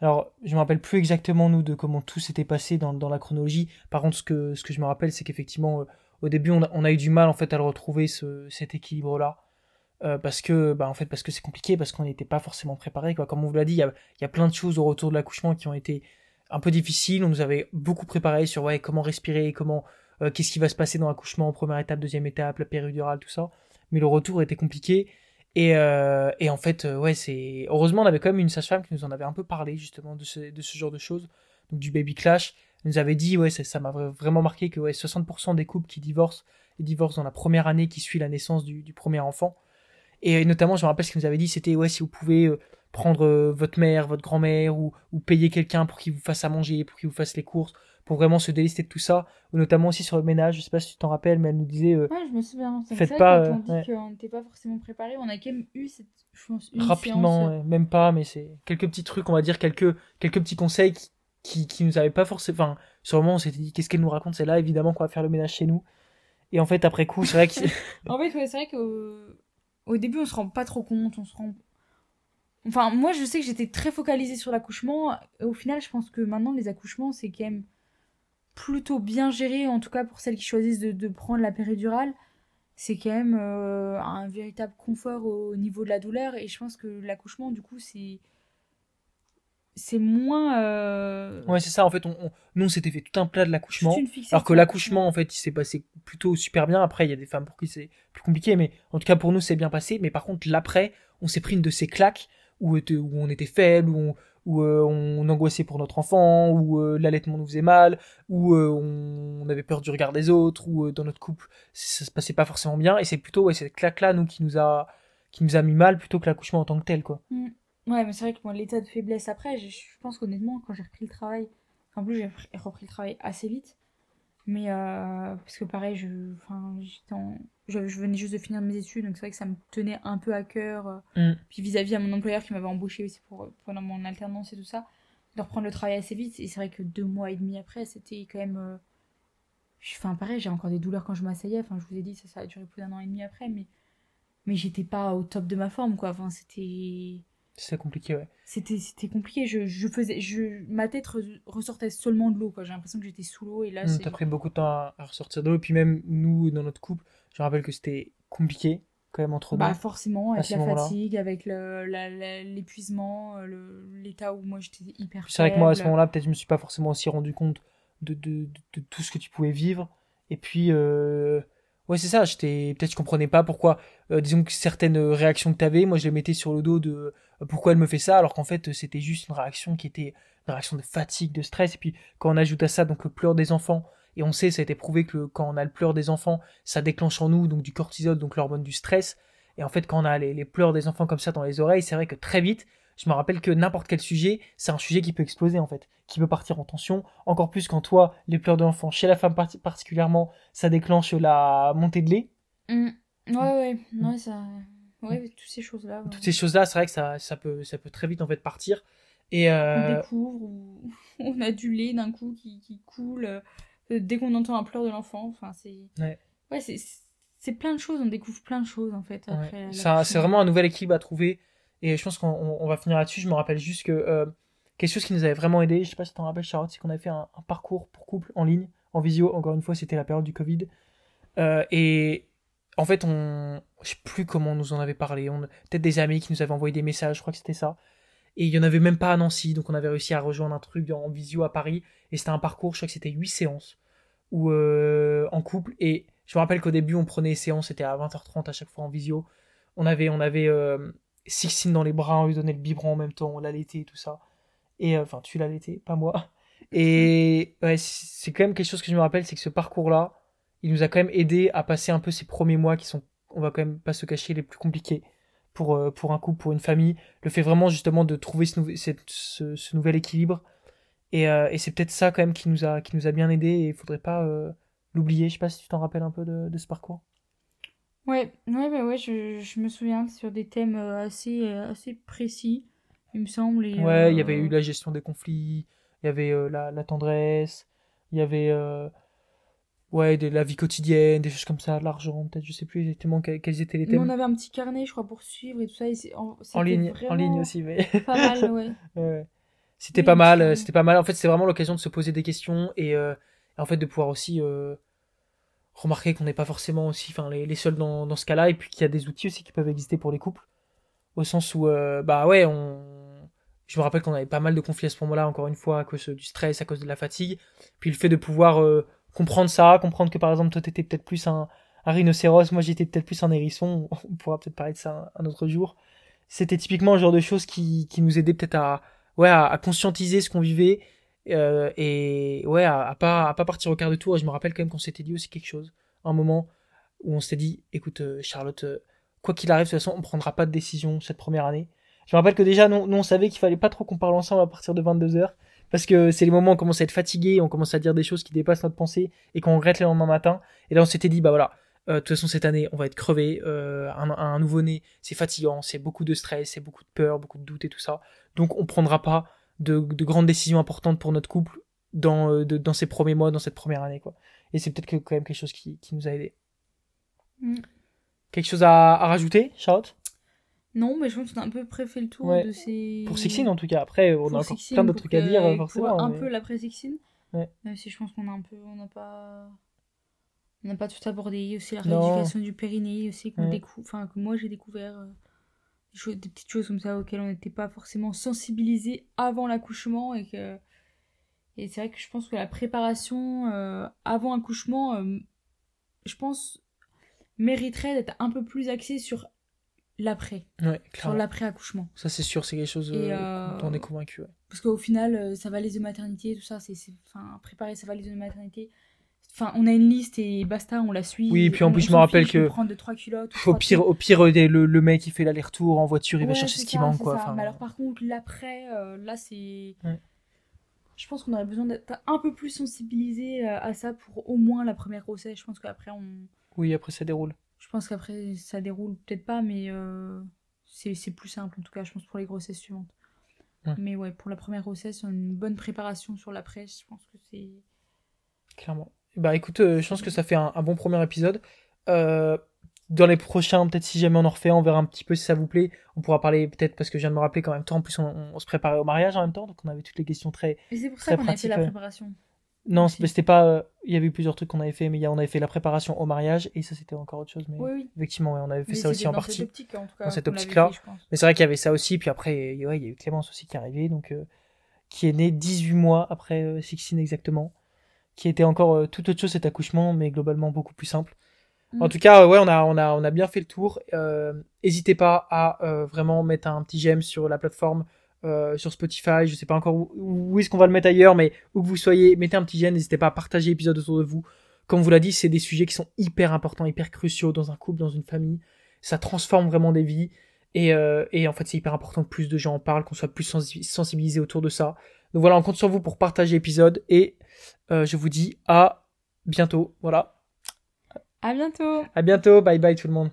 Alors, je me rappelle plus exactement, nous, de comment tout s'était passé dans, dans la chronologie. Par contre, ce que, ce que je me rappelle, c'est qu'effectivement, euh, au début, on a, on a eu du mal, en fait, à le retrouver, ce, cet équilibre-là. Euh, parce que, bah, en fait, parce que c'est compliqué, parce qu'on n'était pas forcément préparé, quoi. Comme on vous l'a dit, il y a, y a plein de choses au retour de l'accouchement qui ont été un peu difficiles. On nous avait beaucoup préparé sur, ouais, comment respirer, comment, euh, qu'est-ce qui va se passer dans l'accouchement, première étape, deuxième étape, la péridurale, tout ça. Mais le retour était compliqué. Et, euh, et en fait, ouais, c'est. Heureusement, on avait quand même une sage-femme qui nous en avait un peu parlé, justement, de ce, de ce genre de choses. Donc, du baby clash. Elle nous avait dit, ouais, ça m'a vra- vraiment marqué que ouais, 60% des couples qui divorcent, ils divorcent dans la première année qui suit la naissance du, du premier enfant. Et notamment, je me rappelle ce qu'elle nous avait dit, c'était, ouais, si vous pouvez euh, prendre euh, votre mère, votre grand-mère, ou, ou payer quelqu'un pour qu'il vous fasse à manger, pour qu'il vous fasse les courses, pour vraiment se délester de tout ça, ou notamment aussi sur le ménage, je sais pas si tu t'en rappelles, mais elle nous disait... euh, Ouais, je me souviens. C'est Faites pas, quand on euh, dit ouais. qu'on n'était pas forcément préparé, on a quand même eu cette, je pense, une rapidement, séance, euh, ouais, même pas, mais c'est quelques petits trucs, on va dire, quelques, quelques petits conseils qui, qui, qui nous avaient pas forcément... Enfin, sur le moment, on s'était dit, qu'est-ce qu'elle nous raconte C'est là, évidemment, qu'on va faire le ménage chez nous. Et en fait, après coup, c'est vrai que... [laughs] En fait, ouais, c'est vrai qu'au au début, on se rend pas trop compte. On se rend. Enfin, moi, je sais que j'étais très focalisée sur l'accouchement. Au final, je pense que maintenant, les accouchements, c'est quand même plutôt bien géré, en tout cas pour celles qui choisissent de, de prendre la péridurale. C'est quand même euh, un véritable confort au niveau de la douleur. Et je pense que l'accouchement, du coup, c'est. C'est moins. euh, ouais, c'est ça, en fait, on, on- nous, on s'était fait tout un plat de l'accouchement. Alors que l'accouchement, en fait, il s'est passé plutôt super bien. Après, il y a des femmes pour qui c'est plus compliqué, mais en tout cas pour nous, c'est bien passé. Mais par contre, l'après, on s'est pris une de ces claques où, où on était faible, où on, où, euh, on angoissait pour notre enfant, où euh, l'allaitement nous faisait mal, où euh, on, avait peur du regard des autres, où euh, dans notre couple, ça se passait pas forcément bien. Et c'est plutôt ouais, cette claque-là, nous, qui nous a qui nous a mis mal plutôt que l'accouchement en tant que tel, quoi. Ouais, mais c'est vrai que moi, l'état de faiblesse après, je, je pense qu'honnêtement, quand j'ai repris le travail, en plus, j'ai repris- le travail assez vite. Mais euh, parce que pareil, je, enfin, j'étais en- je, je venais juste de finir mes études, donc c'est vrai que ça me tenait un peu à cœur. euh, Mm. Puis vis-à-vis à mon employeur qui m'avait embauché aussi pour, pendant mon alternance et tout ça, de reprendre le travail assez vite. Et c'est vrai que deux mois et demi après, c'était quand même. euh, je- Enfin, pareil, j'ai encore des douleurs quand je m'asseyais. Enfin, je vous ai dit, ça, ça a duré plus d'un an et demi après, mais, mais j'étais pas au top de ma forme, quoi. Enfin, c'était C'est compliqué, ouais. c'était c'était compliqué je, je faisais je ma tête re- ressortait seulement de l'eau quoi j'ai l'impression que j'étais sous l'eau et là Mm, c'est T'as pris beaucoup de temps à, à ressortir de l'eau. Et puis même nous, dans notre couple, je rappelle que c'était compliqué, quand même, entre bah deux. forcément à avec la fatigue avec le la- la- l'épuisement euh, le- l'état où moi j'étais hyper C'est vrai que moi, à ce moment-là, peut-être je me suis pas forcément aussi rendu compte de, de, de, de tout ce que tu pouvais vivre. Et puis, euh, ouais, c'est ça, j'étais, peut-être je comprenais pas pourquoi, euh, disons que certaines réactions que tu avais, moi je les mettais sur le dos de euh, pourquoi elle me fait ça, alors qu'en fait c'était juste une réaction qui était une réaction de fatigue, de stress. Et puis, quand on ajoute à ça donc le pleur des enfants, et on sait, ça a été prouvé que quand on a le pleur des enfants, ça déclenche en nous donc du cortisol, donc l'hormone du stress. Et en fait, quand on a les, les pleurs des enfants comme ça dans les oreilles, c'est vrai que très vite, je me rappelle que n'importe quel sujet, c'est un sujet qui peut exploser en fait, qui peut partir en tension. Encore plus quand toi, les pleurs de l'enfant, chez la femme parti- particulièrement, ça déclenche la montée de lait. Mm. ouais ouais ouais ça ouais toutes ces choses là Toutes ces choses-là, c'est vrai que ça, ça, peut, ça peut très vite en fait partir. Et on euh, découvre ou [laughs] on a du lait d'un coup qui, qui coule euh, dès qu'on entend un pleur de l'enfant enfin c'est Ouais. ouais c'est plein de choses on découvre plein de choses en fait après c'est vraiment un nouvel équilibre à trouver. Et je pense qu'on on- on va finir là-dessus. Je me rappelle juste que euh, quelque chose qui nous avait vraiment aidé, je sais pas si tu t'en rappelles, Charlotte, c'est qu'on avait fait un, parcours pour couple en ligne, en visio. Encore une fois, c'était la période du Covid. Euh, et en fait, on, je sais plus comment on nous en avait parlé. On, peut-être des amis qui nous avaient envoyé des messages, je crois que c'était ça. Et il y en avait même pas à Nancy, donc on avait réussi à rejoindre un truc en visio à Paris. Et c'était un parcours, je crois que c'était 8 séances, où, euh, en couple. Et je me rappelle qu'au début, on prenait les séances, c'était à 20h30 à chaque fois en visio. On avait, on avait Sixtine dans les bras, lui donnait le biberon en même temps, on l'allaitait et tout ça. Et euh, enfin, tu l'allaitais, pas moi. Et c'est quand même quelque chose que je me rappelle, c'est que ce parcours-là, il nous a quand même aidé à passer un peu ces premiers mois qui sont, on va quand même pas se cacher, les plus compliqués pour, euh, pour un couple, pour une famille. Le fait vraiment justement de trouver ce, ce, nouvel équilibre. Et, euh, et c'est peut-être ça quand même qui nous a, qui nous a bien aidé et il faudrait pas l'oublier. Je sais pas si tu t'en rappelles un peu de, de ce parcours. Ouais, ouais, bah ouais, je, je me souviens sur des thèmes euh, assez, euh, assez précis, il me semble. et, Ouais, il y euh, avait eu la gestion des conflits, il y avait euh, la, la tendresse, il y avait euh, ouais, de la vie quotidienne, des choses comme ça, l'argent, peut-être, je sais plus exactement que- quels étaient les Nous, on thèmes. avait un petit carnet, je crois, pour suivre et tout ça. Et en, ligne, en ligne aussi, mais Pas mal, ouais. [laughs] C'était Oui, pas mal, euh, c'était pas mal. En fait, c'est vraiment l'occasion de se poser des questions et, euh, en fait de pouvoir aussi euh, remarquer qu'on n'est pas forcément aussi, enfin, les, les seuls dans, dans ce cas-là et puis qu'il y a des outils aussi qui peuvent exister pour les couples. Au sens où, euh, bah ouais, on, je me rappelle qu'on avait pas mal de conflits à ce moment-là, encore une fois, à cause du stress, à cause de la fatigue. Puis le fait de pouvoir euh, comprendre ça, comprendre que par exemple, toi, t'étais peut-être plus un, un rhinocéros, moi j'étais peut-être plus un hérisson, [laughs] on pourra peut-être parler de ça un, autre jour. C'était typiquement le genre de choses qui, qui nous aidait peut-être à, ouais, à conscientiser ce qu'on vivait euh, et ouais, à, à pas, à pas partir au quart de tour. Et je me rappelle quand même qu'on s'était dit aussi quelque chose, un moment où on s'était dit, écoute, euh, Charlotte, euh, quoi qu'il arrive, de toute façon, on prendra pas de décision cette première année. Je me rappelle que déjà, nous, on savait qu'il fallait pas trop qu'on parle ensemble à partir de 22h. Parce que c'est les moments où on commence à être fatigué, on commence à dire des choses qui dépassent notre pensée et qu'on regrette le lendemain matin. Et là, on s'était dit, bah voilà, de toute façon, cette année, on va être crevé. Un, un nouveau-né, c'est fatigant, c'est beaucoup de stress, c'est beaucoup de peur, beaucoup de doutes et tout ça. Donc, on prendra pas de, de grandes décisions importantes pour notre couple dans, euh, de- dans ces premiers mois, dans cette première année, quoi. Et c'est peut-être quand même quelque chose qui, qui nous a aidé. Mm. Quelque chose à, à rajouter, Charlotte? Non, mais je pense qu'on a un peu près fait le tour Ouais. de ces. Pour Sixine, en tout cas. Après, on Pour a encore plein d'autres trucs à dire, euh, forcément. un mais- peu l'après Sixine. Ouais. Même si je pense qu'on a un peu. On n'a pas. On n'a pas tout abordé. Il y a aussi la Non. rééducation du périnée, aussi qu'on Ouais. découvre. Enfin, que moi j'ai découvert. euh, des, choses- des petites choses comme ça auxquelles on n'était pas forcément sensibilisé avant l'accouchement et que. Et c'est vrai que je pense que la préparation euh, avant accouchement, euh, je pense, mériterait d'être un peu plus axée sur l'après, Ouais, sur clairement. l'après-accouchement. Ça, c'est sûr, c'est quelque chose euh, dont on est convaincu. ouais. Parce qu'au final, sa valise de maternité, tout ça, c'est. c'est- Enfin, préparer sa valise de maternité. Enfin, on a une liste et basta, on la suit. Oui, puis en plus, je me rappelle que prendre de trois culottes. Au pire, au pire euh, des- le, le mec qui fait l'aller-retour en voiture, il va chercher ce qu'il ça, manque, quoi. Enfin, Mais alors, par contre, l'après, euh, là, c'est. Ouais. Je pense qu'on aurait besoin d'être un peu plus sensibilisé euh, à ça pour au moins la première grossesse. Je pense qu'après, on. Oui, après, ça déroule. Je pense qu'après, ça déroule peut-être pas, mais euh, c'est c'est plus simple, en tout cas, je pense, pour les grossesses suivantes. Ouais. Mais ouais, pour la première grossesse, une bonne préparation sur l'après, je pense que c'est. Clairement. Bah écoute, euh, je pense que ça fait un, un bon premier épisode. Euh, dans les prochains, peut-être si jamais on en refait, on verra un petit peu si ça vous plaît. On pourra parler peut-être parce que je viens de me rappeler qu'en même temps, en plus, on, on se préparait au mariage en même temps, donc on avait toutes les questions très. Et c'est pour ça qu'on a fait la préparation. Non, mais c'était pas. euh, Il y avait eu plusieurs trucs qu'on avait fait, mais il y a- on avait fait la préparation au mariage et ça c'était encore autre chose. Mais Oui, oui. effectivement, ouais, on avait fait Mais ça aussi en dans partie. cette optique, en tout cas, Dans cette optique-là. Mais c'est vrai qu'il y avait ça aussi, puis après, ouais, il y a eu Clémence aussi qui est arrivée, donc euh, qui est née 18 mois après Sixtine exactement, qui était encore euh, tout autre chose cet accouchement, mais globalement beaucoup plus simple. Mm. En tout cas, ouais, on a, on a, on a bien fait le tour. Euh, N'hésitez pas à euh, vraiment mettre un petit j'aime sur la plateforme, euh, sur Spotify. Je sais pas encore où, où est-ce qu'on va le mettre ailleurs, mais où que vous soyez, mettez un petit j'aime. N'hésitez pas à partager l'épisode autour de vous. Comme vous l'a dit, c'est des sujets qui sont hyper importants, hyper cruciaux dans un couple, dans une famille. Ça transforme vraiment des vies. Et, euh, et en fait, c'est hyper important que plus de gens en parlent, qu'on soit plus sensi- sensibilisés autour de ça. Donc voilà, on compte sur vous pour partager l'épisode. Et je vous dis à bientôt. Voilà. À bientôt! À bientôt. Bye bye tout le monde.